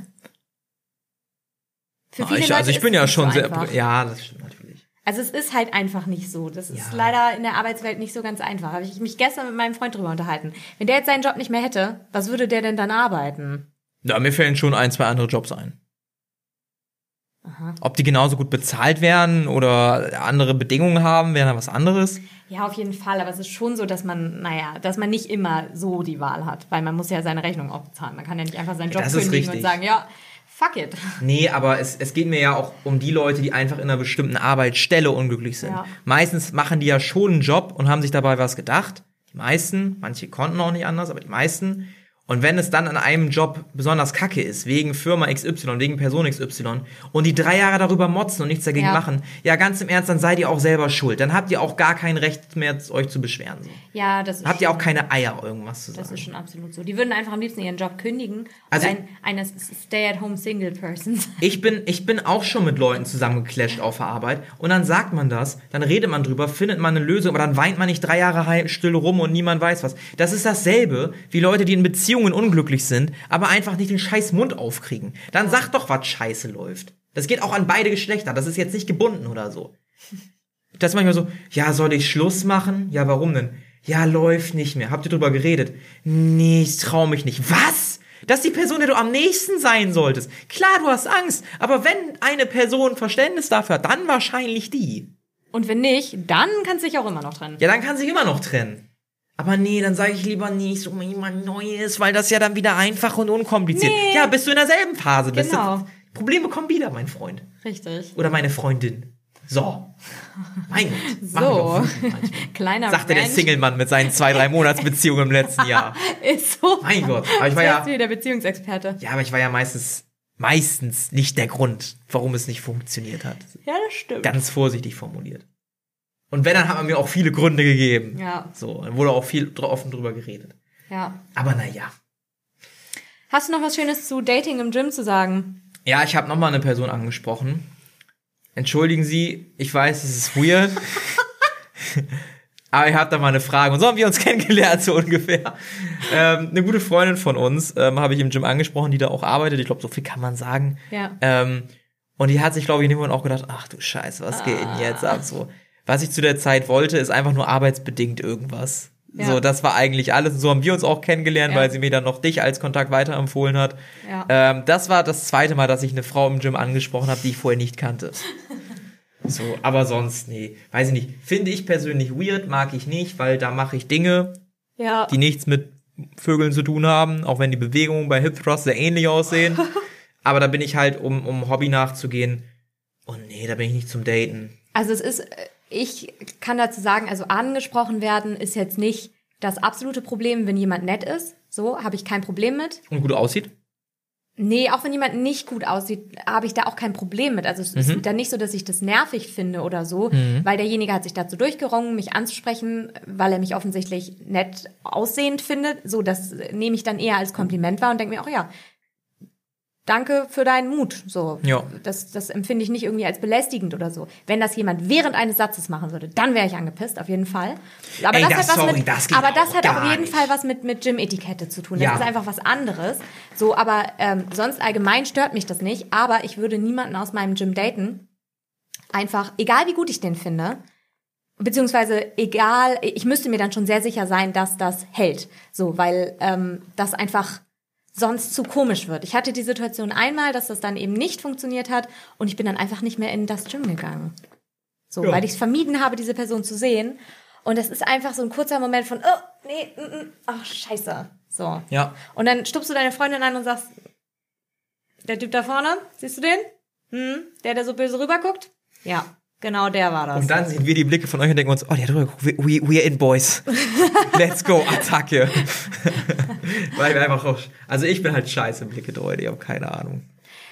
Für
Ah,
viele
ich,
Leute
also ich bin ja schon
so
sehr.
einfach.
Ja, das stimmt natürlich.
Also es ist halt einfach nicht so. Das ist
Ja.
leider in der Arbeitswelt nicht so ganz einfach. Habe ich mich gestern mit meinem Freund drüber unterhalten. Wenn der jetzt seinen Job nicht mehr hätte, was würde der denn dann arbeiten?
Ja, mir fällen schon ein, zwei andere Jobs ein. Ob die genauso gut bezahlt werden oder andere Bedingungen haben, wäre dann was anderes.
Ja, auf jeden Fall. Aber es ist schon so, dass man, naja, dass man nicht immer so die Wahl hat. Weil man muss ja seine Rechnung auch bezahlen. Man kann ja nicht einfach seinen Job
Das
kündigen und sagen, ja, fuck it.
Nee, aber es, es geht mir ja auch um die Leute, die einfach in einer bestimmten Arbeitsstelle unglücklich sind.
Ja.
Meistens machen die ja schon einen Job und haben sich dabei was gedacht. Die meisten, manche konnten auch nicht anders, aber die meisten. Und wenn es dann an einem Job besonders kacke ist, wegen Firma XY, wegen Person XY, und die drei Jahre darüber motzen und nichts dagegen
Ja.
machen, ja, ganz im Ernst, dann seid ihr auch selber schuld. Dann habt ihr auch gar kein Recht mehr, euch zu beschweren. So.
Ja, das ist
Habt ihr
schon-
auch keine Eier, irgendwas zu
Das
sagen.
ist schon absolut so. Die würden einfach am liebsten ihren Job kündigen
Also-
ein, eine Stay-at-home-Single-Person sein.
Ich bin, ich bin auch schon mit Leuten zusammengeclasht auf der Arbeit und dann sagt man das, dann redet man drüber, findet man eine Lösung, aber dann weint man nicht drei Jahre still rum und niemand weiß was. Das ist dasselbe wie Leute, die in Beziehungen unglücklich sind, aber einfach nicht den scheiß Mund aufkriegen. Dann sag doch, was scheiße läuft. Das geht auch an beide Geschlechter, das ist jetzt nicht gebunden oder so. Das ist manchmal so, ja, soll ich Schluss machen? Ja, warum denn? Ja, läuft nicht mehr. Habt ihr drüber geredet? Nee, ich trau mich nicht. Was? Das ist die Person, der du am nächsten sein solltest. Klar, du hast Angst, aber wenn eine Person Verständnis dafür hat, dann wahrscheinlich die.
Und wenn nicht, dann kannst du dich auch immer noch trennen.
Ja, dann kann sich immer noch trennen. Aber nee, dann sage ich lieber nicht so jemand Neues, weil das ja dann wieder einfach und unkompliziert.
Nee.
Ja, bist du in derselben Phase. Bist
Genau.
du, Probleme kommen wieder, mein Freund.
Richtig.
Oder meine Freundin. So. Mein Gott. *laughs*
So, kleiner
Sagte der
Rant
Single-Mann mit seinen zwei, drei Monatsbeziehungen im letzten Jahr. *laughs*
ist so.
Mein Gott. Aber ich war ja,
der Beziehungsexperte.
ja, aber ich war ja meistens, meistens nicht der Grund, warum es nicht funktioniert hat.
Ja, das stimmt.
Ganz vorsichtig formuliert. Und wenn, dann hat man mir auch viele Gründe gegeben.
Ja.
So, dann wurde auch viel offen drüber geredet.
Ja.
Aber naja.
Hast du noch was Schönes zu Dating im Gym zu sagen?
Ja, ich habe nochmal eine Person angesprochen. Entschuldigen Sie, ich weiß, es ist weird. *laughs* Aber ich habe da mal eine Frage. Und so haben wir uns *laughs* kennengelernt, so ungefähr. Ähm, eine gute Freundin von uns ähm, habe ich im Gym angesprochen, die da auch arbeitet. Ich glaube, so viel kann man sagen.
Ja.
Ähm, und die hat sich, glaube ich, in dem Moment auch gedacht, ach du Scheiße, was geht denn jetzt ab? So, was ich zu der Zeit wollte, ist einfach nur arbeitsbedingt irgendwas.
Ja.
So, das war eigentlich alles. Und so haben wir uns auch kennengelernt,
Ja.
weil sie mir dann noch dich als Kontakt weiterempfohlen hat.
Ja.
Ähm, das war das zweite Mal, dass ich eine Frau im Gym angesprochen habe, die ich vorher nicht kannte. *laughs* So, aber sonst, nee, weiß ich nicht. Finde ich persönlich weird, mag ich nicht, weil da mache ich Dinge,
Ja.
die nichts mit Vögeln zu tun haben, auch wenn die Bewegungen bei Hip Thrust sehr ähnlich aussehen. *laughs* aber da bin ich halt, um, um Hobby nachzugehen. Und nee, da bin ich nicht zum Daten.
Also es ist, äh, ich kann dazu sagen, also angesprochen werden ist jetzt nicht das absolute Problem, wenn jemand nett ist. So, habe ich kein Problem mit.
Und gut aussieht.
Nee, auch wenn jemand nicht gut aussieht, habe ich da auch kein Problem mit. Also es ist dann nicht so, dass ich das nervig finde oder so, weil derjenige hat sich dazu durchgerungen, mich anzusprechen, weil er mich offensichtlich nett aussehend findet. So, das nehme ich dann eher als Kompliment wahr und denke mir auch, ja, danke für deinen Mut. So,
Ja.
das, das empfinde ich nicht irgendwie als belästigend oder so. Wenn das jemand während eines Satzes machen würde, dann wäre ich angepisst, auf jeden Fall. Aber
Ey,
das,
das-
hat was
sorry,
mit,
das
aber das hat auf jeden
nicht.
Fall was mit, mit Gym-Etikette zu tun. Das
Ja.
ist einfach was anderes. So, aber ähm, sonst allgemein stört mich das nicht. Aber ich würde niemanden aus meinem Gym daten. Einfach, egal wie gut ich den finde, beziehungsweise egal, ich müsste mir dann schon sehr sicher sein, dass das hält. So, weil ähm, das einfach sonst zu komisch wird. Ich hatte die Situation einmal, dass das dann eben nicht funktioniert hat und ich bin dann einfach nicht mehr in das Gym gegangen. So,
Ja.
weil ich es vermieden habe, diese Person zu sehen. Und das ist einfach so ein kurzer Moment von, oh, nee, mm, mm, ach, scheiße. So.
Ja.
Und dann stupst du deine Freundin an und sagst, der Typ da vorne, siehst du den? Hm, der, der so böse rüberguckt? Ja, genau der war das.
Und dann sehen wir die Blicke von euch und denken uns, oh, der drüber we, we, we're in, boys. *laughs* Let's go, Attacke. *laughs* *laughs* Weil wir einfach auch, also ich bin halt scheiße im Blicke Leute, ich habe keine Ahnung.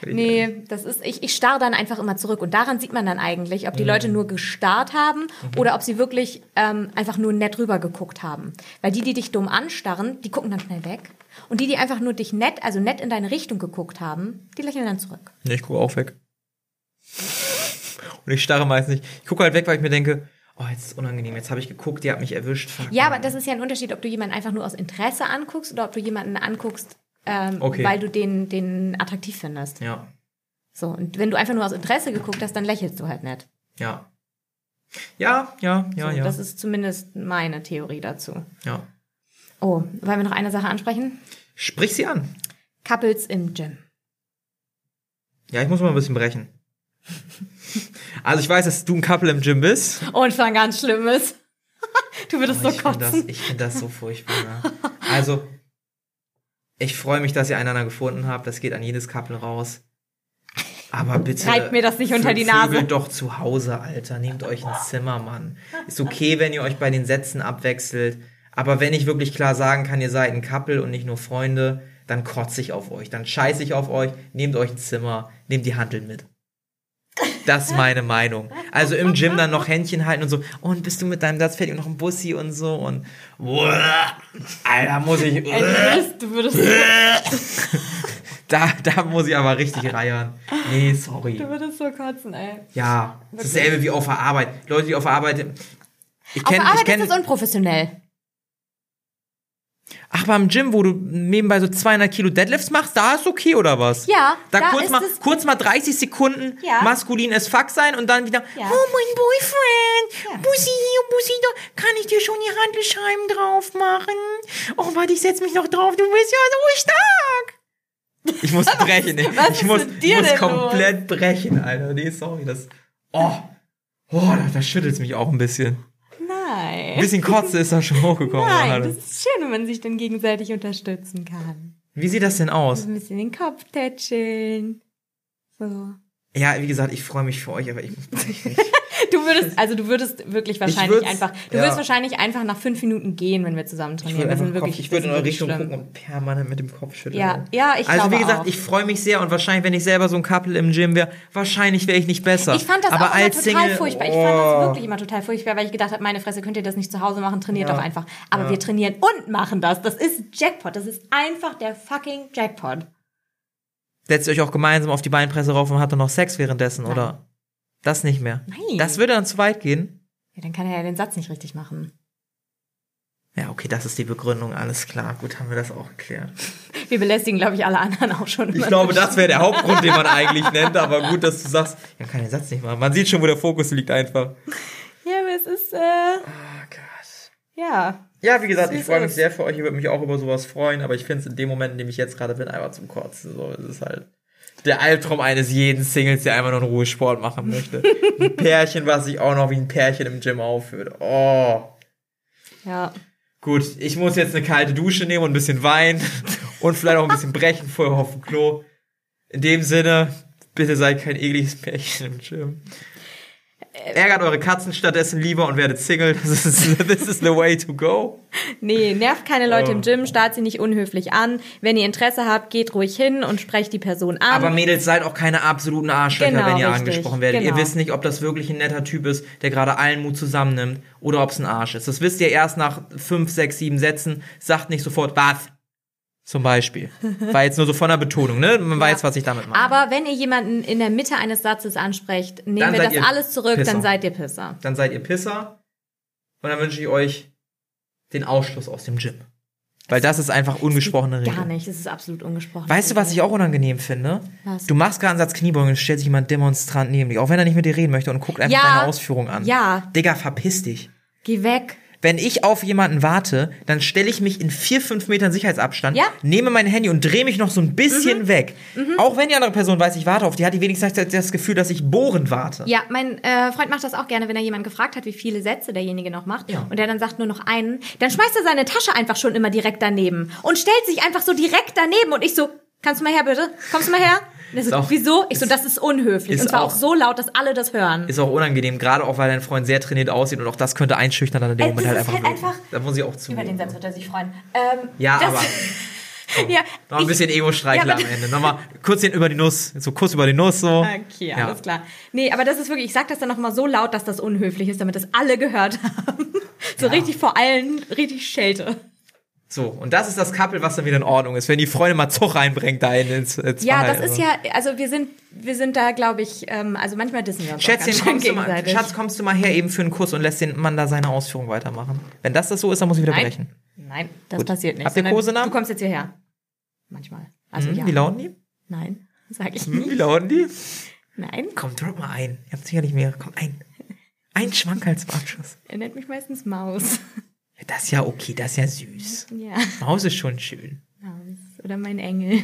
Nee, das ist, ich, ich starre dann einfach immer zurück. Und daran sieht man dann eigentlich, ob die Leute nur gestarrt haben oder ob sie wirklich ähm, einfach nur nett rübergeguckt haben. Weil die, die dich dumm anstarren, die gucken dann schnell weg. Und die, die einfach nur dich nett, also nett in deine Richtung geguckt haben, die lächeln dann zurück.
Nee, ich gucke auch weg. Und ich starre meist nicht. Ich gucke halt weg, weil ich mir denke, oh, jetzt ist es unangenehm, jetzt habe ich geguckt, die hat mich erwischt. Fuck,
Ja,
Mann.
aber das ist ja ein Unterschied, ob du jemanden einfach nur aus Interesse anguckst oder ob du jemanden anguckst, ähm,
Okay.
weil du den, den attraktiv findest.
Ja,
So, und wenn du einfach nur aus Interesse geguckt hast, dann lächelst du halt nicht.
ja. Ja, ja, ja,
so,
ja.
Das ist zumindest meine Theorie dazu.
ja.
Oh, wollen wir noch eine Sache ansprechen?
Sprich sie an.
Couples im Gym.
Ja, ich muss mal ein bisschen brechen. *laughs* Also ich weiß, dass du ein Couple im Gym bist.
Und schon ganz Schlimmes. *laughs* du würdest
Aber
so
ich finde das,
kotzen.
ich find das so furchtbar. Ne? Also, ich freue mich, dass ihr einander gefunden habt. Das geht an jedes Couple raus. Aber bitte.
Reibt mir das nicht unter die Nase.
vögelt doch zu Hause, Alter. Nehmt euch ein Zimmer, Mann. Ist okay, wenn ihr euch bei den Sätzen abwechselt. Aber wenn ich wirklich klar sagen kann, ihr seid ein Couple und nicht nur Freunde, dann kotze ich auf euch. Dann scheiße ich auf euch. Nehmt euch ein Zimmer. Nehmt die Handel mit. Das ist meine Meinung. Also im Gym dann noch Händchen halten und so, oh, und bist du mit deinem Satz fertig und noch ein Bussi und so und Alter, muss ich.
Du würdest, *laughs*
Da, da muss ich aber richtig reiern. Nee, sorry.
du würdest so kotzen, ey.
Ja, das ist dasselbe wie auf der Arbeit. Leute, die auf der Arbeit. Ich
Auf der
kenne, ich
Arbeit ist das unprofessionell.
Ach, beim Gym, wo du nebenbei so 200 Kilo Deadlifts machst, da ist okay oder was?
Ja,
Da,
da
kurz, mal,
es-
kurz mal 30 Sekunden
Ja.
maskulin as fuck sein und dann wieder,
Ja.
oh, mein Boyfriend,
Ja.
Bussi hier, Bussi da, kann ich dir schon die Handelscheiben drauf machen? Oh, warte, ich setz mich noch drauf, du bist ja so stark. Ich muss *laughs* brechen, ey. ich muss, ich muss komplett brechen, Alter. Nee, sorry, das, oh, oh, da, da schüttelt's mich auch ein bisschen. Ein
Nein.
bisschen Kotze ist da schon hochgekommen
Nein,
gerade.
das ist schön, wenn man sich dann gegenseitig unterstützen kann.
Wie sieht das denn aus?
Ein bisschen den Kopf tätscheln. So.
Ja, wie gesagt, ich freue mich für euch, aber ich muss brechen.
Du würdest, also du würdest wirklich wahrscheinlich einfach, du
ja.
würdest wahrscheinlich einfach nach fünf Minuten gehen, wenn wir zusammen
Ich
trainieren.
würde,
Wir sind
einfach Kopf,
wirklich,
ich würde in eure Richtung
wirklich
gucken und permanent mit dem Kopf schütteln.
Ja, ja, ich
Also wie gesagt,
auch.
ich freue mich sehr und wahrscheinlich, wenn ich selber so ein Couple im Gym wäre, wahrscheinlich wäre ich nicht besser.
Ich fand das
Aber
auch immer total
Single,
furchtbar. Ich fand das
oh.
wirklich immer total furchtbar, weil ich gedacht habe, meine Fresse, könnt ihr das nicht zu Hause machen, trainiert
Ja.
doch einfach. Aber
Ja.
wir trainieren und machen das. Das ist Jackpot. Das ist einfach der fucking Jackpot.
Setzt ihr euch auch gemeinsam auf die Beinpresse rauf und hat dann noch Sex währenddessen, oder? Das nicht mehr.
Nein.
Das würde dann zu weit gehen.
Ja, dann kann er ja den Satz nicht richtig machen.
Ja, okay, das ist die Begründung, alles klar. Gut, haben wir das auch geklärt. *laughs*
Wir belästigen, glaube ich, alle anderen auch schon.
Ich glaube, das wäre der Hauptgrund, den man eigentlich nennt, aber gut, dass du sagst, ja, kann den Satz nicht machen. Man sieht schon, wo der Fokus liegt einfach.
Ja, aber es ist, äh,
Oh Gott.
ja.
Ja, wie gesagt, ich freue mich sehr für euch. Ich würde mich auch über sowas freuen, aber ich finde es in dem Moment, in dem ich jetzt gerade bin, einfach zum Kotzen. So, es ist halt der Albtraum eines jeden Singles, der einfach nur einen Ruhesport machen möchte. Ein *laughs* Pärchen, was sich auch noch wie ein Pärchen im Gym aufführt. Oh.
Ja.
Gut, ich muss jetzt eine kalte Dusche nehmen und ein bisschen Wein *laughs* und vielleicht auch ein bisschen brechen vorher auf dem Klo. In dem Sinne, bitte seid kein ekliges Pärchen im Gym. Ärgert eure Katzen stattdessen lieber und werdet Single. Das ist, *laughs* this is the way to go.
Nee, nervt keine Leute
Oh.
im Gym, starrt sie nicht unhöflich an. Wenn ihr Interesse habt, geht ruhig hin und sprecht die Person an.
Aber Mädels, seid auch keine absoluten Arschlöcher,
Genau,
wenn ihr
richtig,
angesprochen werdet.
genau.
Ihr wisst nicht, ob das wirklich ein netter Typ ist, der gerade allen Mut zusammennimmt, oder ob es ein Arsch ist. Das wisst ihr erst nach fünf, sechs, sieben Sätzen. Sagt nicht sofort, was? Zum Beispiel. War jetzt nur so von der Betonung, ne? Man weiß, was ich damit meine.
Aber wenn ihr jemanden in der Mitte eines Satzes ansprecht, nehmen
Dann
wir das alles zurück,
Pisser.
dann seid ihr Pisser.
Dann seid ihr Pisser. Und dann wünsche ich euch den Ausschluss aus dem Gym. Weil das ist einfach ungesprochene Regel.
Gar nicht, es ist absolut ungesprochen.
Weißt du, was ich auch unangenehm finde?
Was?
Du machst gerade einen Satz Kniebeugen und stellt sich jemand demonstrant neben dich, auch wenn er nicht mit dir reden möchte und guckt einfach
Ja.
deine Ausführung an.
Ja.
Digga, verpiss dich.
Geh weg.
Wenn ich auf jemanden warte, dann stelle ich mich in vier, fünf Metern Sicherheitsabstand,
Ja.
nehme mein Handy und drehe mich noch so ein bisschen weg. Auch wenn die andere Person weiß, ich warte auf die, hat die wenigstens das Gefühl, dass ich bohrend warte.
Ja, mein äh, Freund macht das auch gerne, wenn er jemanden gefragt hat, wie viele Sätze derjenige noch macht.
Ja.
Und der dann sagt nur noch einen. Dann schmeißt er seine Tasche einfach schon immer direkt daneben und stellt sich einfach so direkt daneben. Und ich so, kannst du mal her bitte? Kommst du mal her? So,
auch-
wieso? Ich so, das ist unhöflich.
ist
und zwar auch,
auch-
so laut, dass alle das hören.
Ist auch unangenehm, gerade auch weil dein Freund sehr trainiert aussieht und auch das könnte einschüchtern dann in dem
Ey,
Moment halt einfach.
halt einfach-
Da muss ich auch zu.
Über den Satz wird er sich freuen. Ähm,
Ja, aber *laughs*
ja,
noch ein
ich-
bisschen Ego-Streichel
Ja,
am Ende. Nochmal kurz den über die Nuss, so kurz über die Nuss so.
Okay,
Ja.
alles klar. Nee, aber das ist wirklich, ich sag das dann noch mal so laut, dass das unhöflich ist, damit das alle gehört haben. *laughs* So
Ja.
richtig vor allen, richtig Schelte.
So, und das ist das Couple, was dann wieder in Ordnung ist, wenn die Freundin mal Zug reinbringt da in ins, ins
Ja,
Verhalten.
das ist ja, also wir sind, wir sind da, glaube ich, ähm, also manchmal dissen wir uns auch
Schätzchen,
schön
kommst du mal. Schatz, kommst du mal her eben für einen Kuss und lässt den Mann da seine Ausführung weitermachen. Wenn das das so ist, dann muss ich wieder
Nein.
brechen.
Nein, das
Gut.
passiert nicht.
Habt ihr Kosenamen?
Du kommst jetzt hierher. Manchmal. Also
Hm,
ja.
Wie lauten die?
Nein, *laughs* sag ich
Hm,
nicht.
wie lauten die?
Nein,
Komm, drop mal ein. Ihr habt sicherlich mehr. Komm, ein. Ein Schwankerl zum Abschluss.
er nennt mich meistens Maus.
Das ist ja okay, das ist ja süß.
ja,
Maus ist schon schön.
Maus. Oder mein Engel.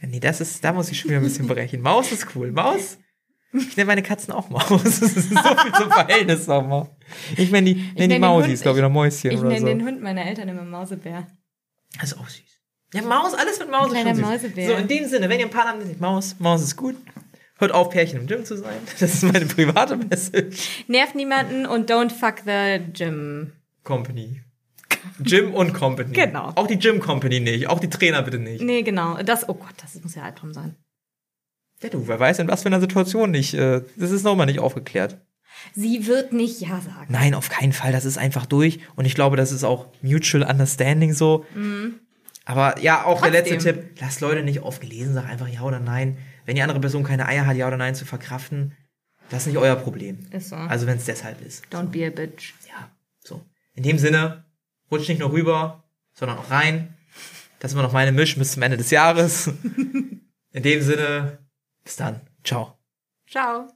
Nee, das ist, da muss ich schon wieder ein bisschen brechen. Maus ist cool. Maus? Ich nenne meine Katzen auch Maus. *laughs* Das ist so viel zum Verhältnis nochmal. Ich nenne die, nenn die Mausis, glaube ich, oder Mäuschen
Ich
oder
nenne
so.
den Hund meiner Eltern immer Mausebär.
Das ist auch süß. Ja, Maus, alles mit Maus ist
Kleiner
schon süß.
Mausebär.
So, in dem Sinne, wenn ihr einen Partner habt, nennt Maus. Maus ist gut. Hört auf, Pärchen im Gym zu sein. Das ist meine private Message.
Nervt niemanden und don't fuck the gym.
Company. Gym und Company.
Genau.
Auch die Gym Company nicht. Auch die Trainer bitte nicht.
Nee, genau. Das, oh Gott, das muss ja Albtraum sein.
Ja, du, wer weiß in was für einer Situation nicht. äh, Das ist nochmal nicht aufgeklärt.
Sie wird nicht Ja sagen.
Nein, auf keinen Fall. Das ist einfach durch. Und ich glaube, das ist auch Mutual Understanding so. Aber ja, auch der letzte
Mhm. Trotzdem.
Tipp. Lasst Leute nicht oft gelesen, sag einfach ja oder nein. Wenn die andere Person keine Eier hat, ja oder nein zu verkraften, das ist nicht euer Problem.
Ist so.
Also wenn es deshalb ist.
Don't be a bitch.
Ja, so. In dem Sinne, rutscht nicht nur rüber, sondern auch rein. Das ist immer noch meine Misch bis zum Ende des Jahres. *laughs* In dem Sinne, bis dann. Ciao.
Ciao.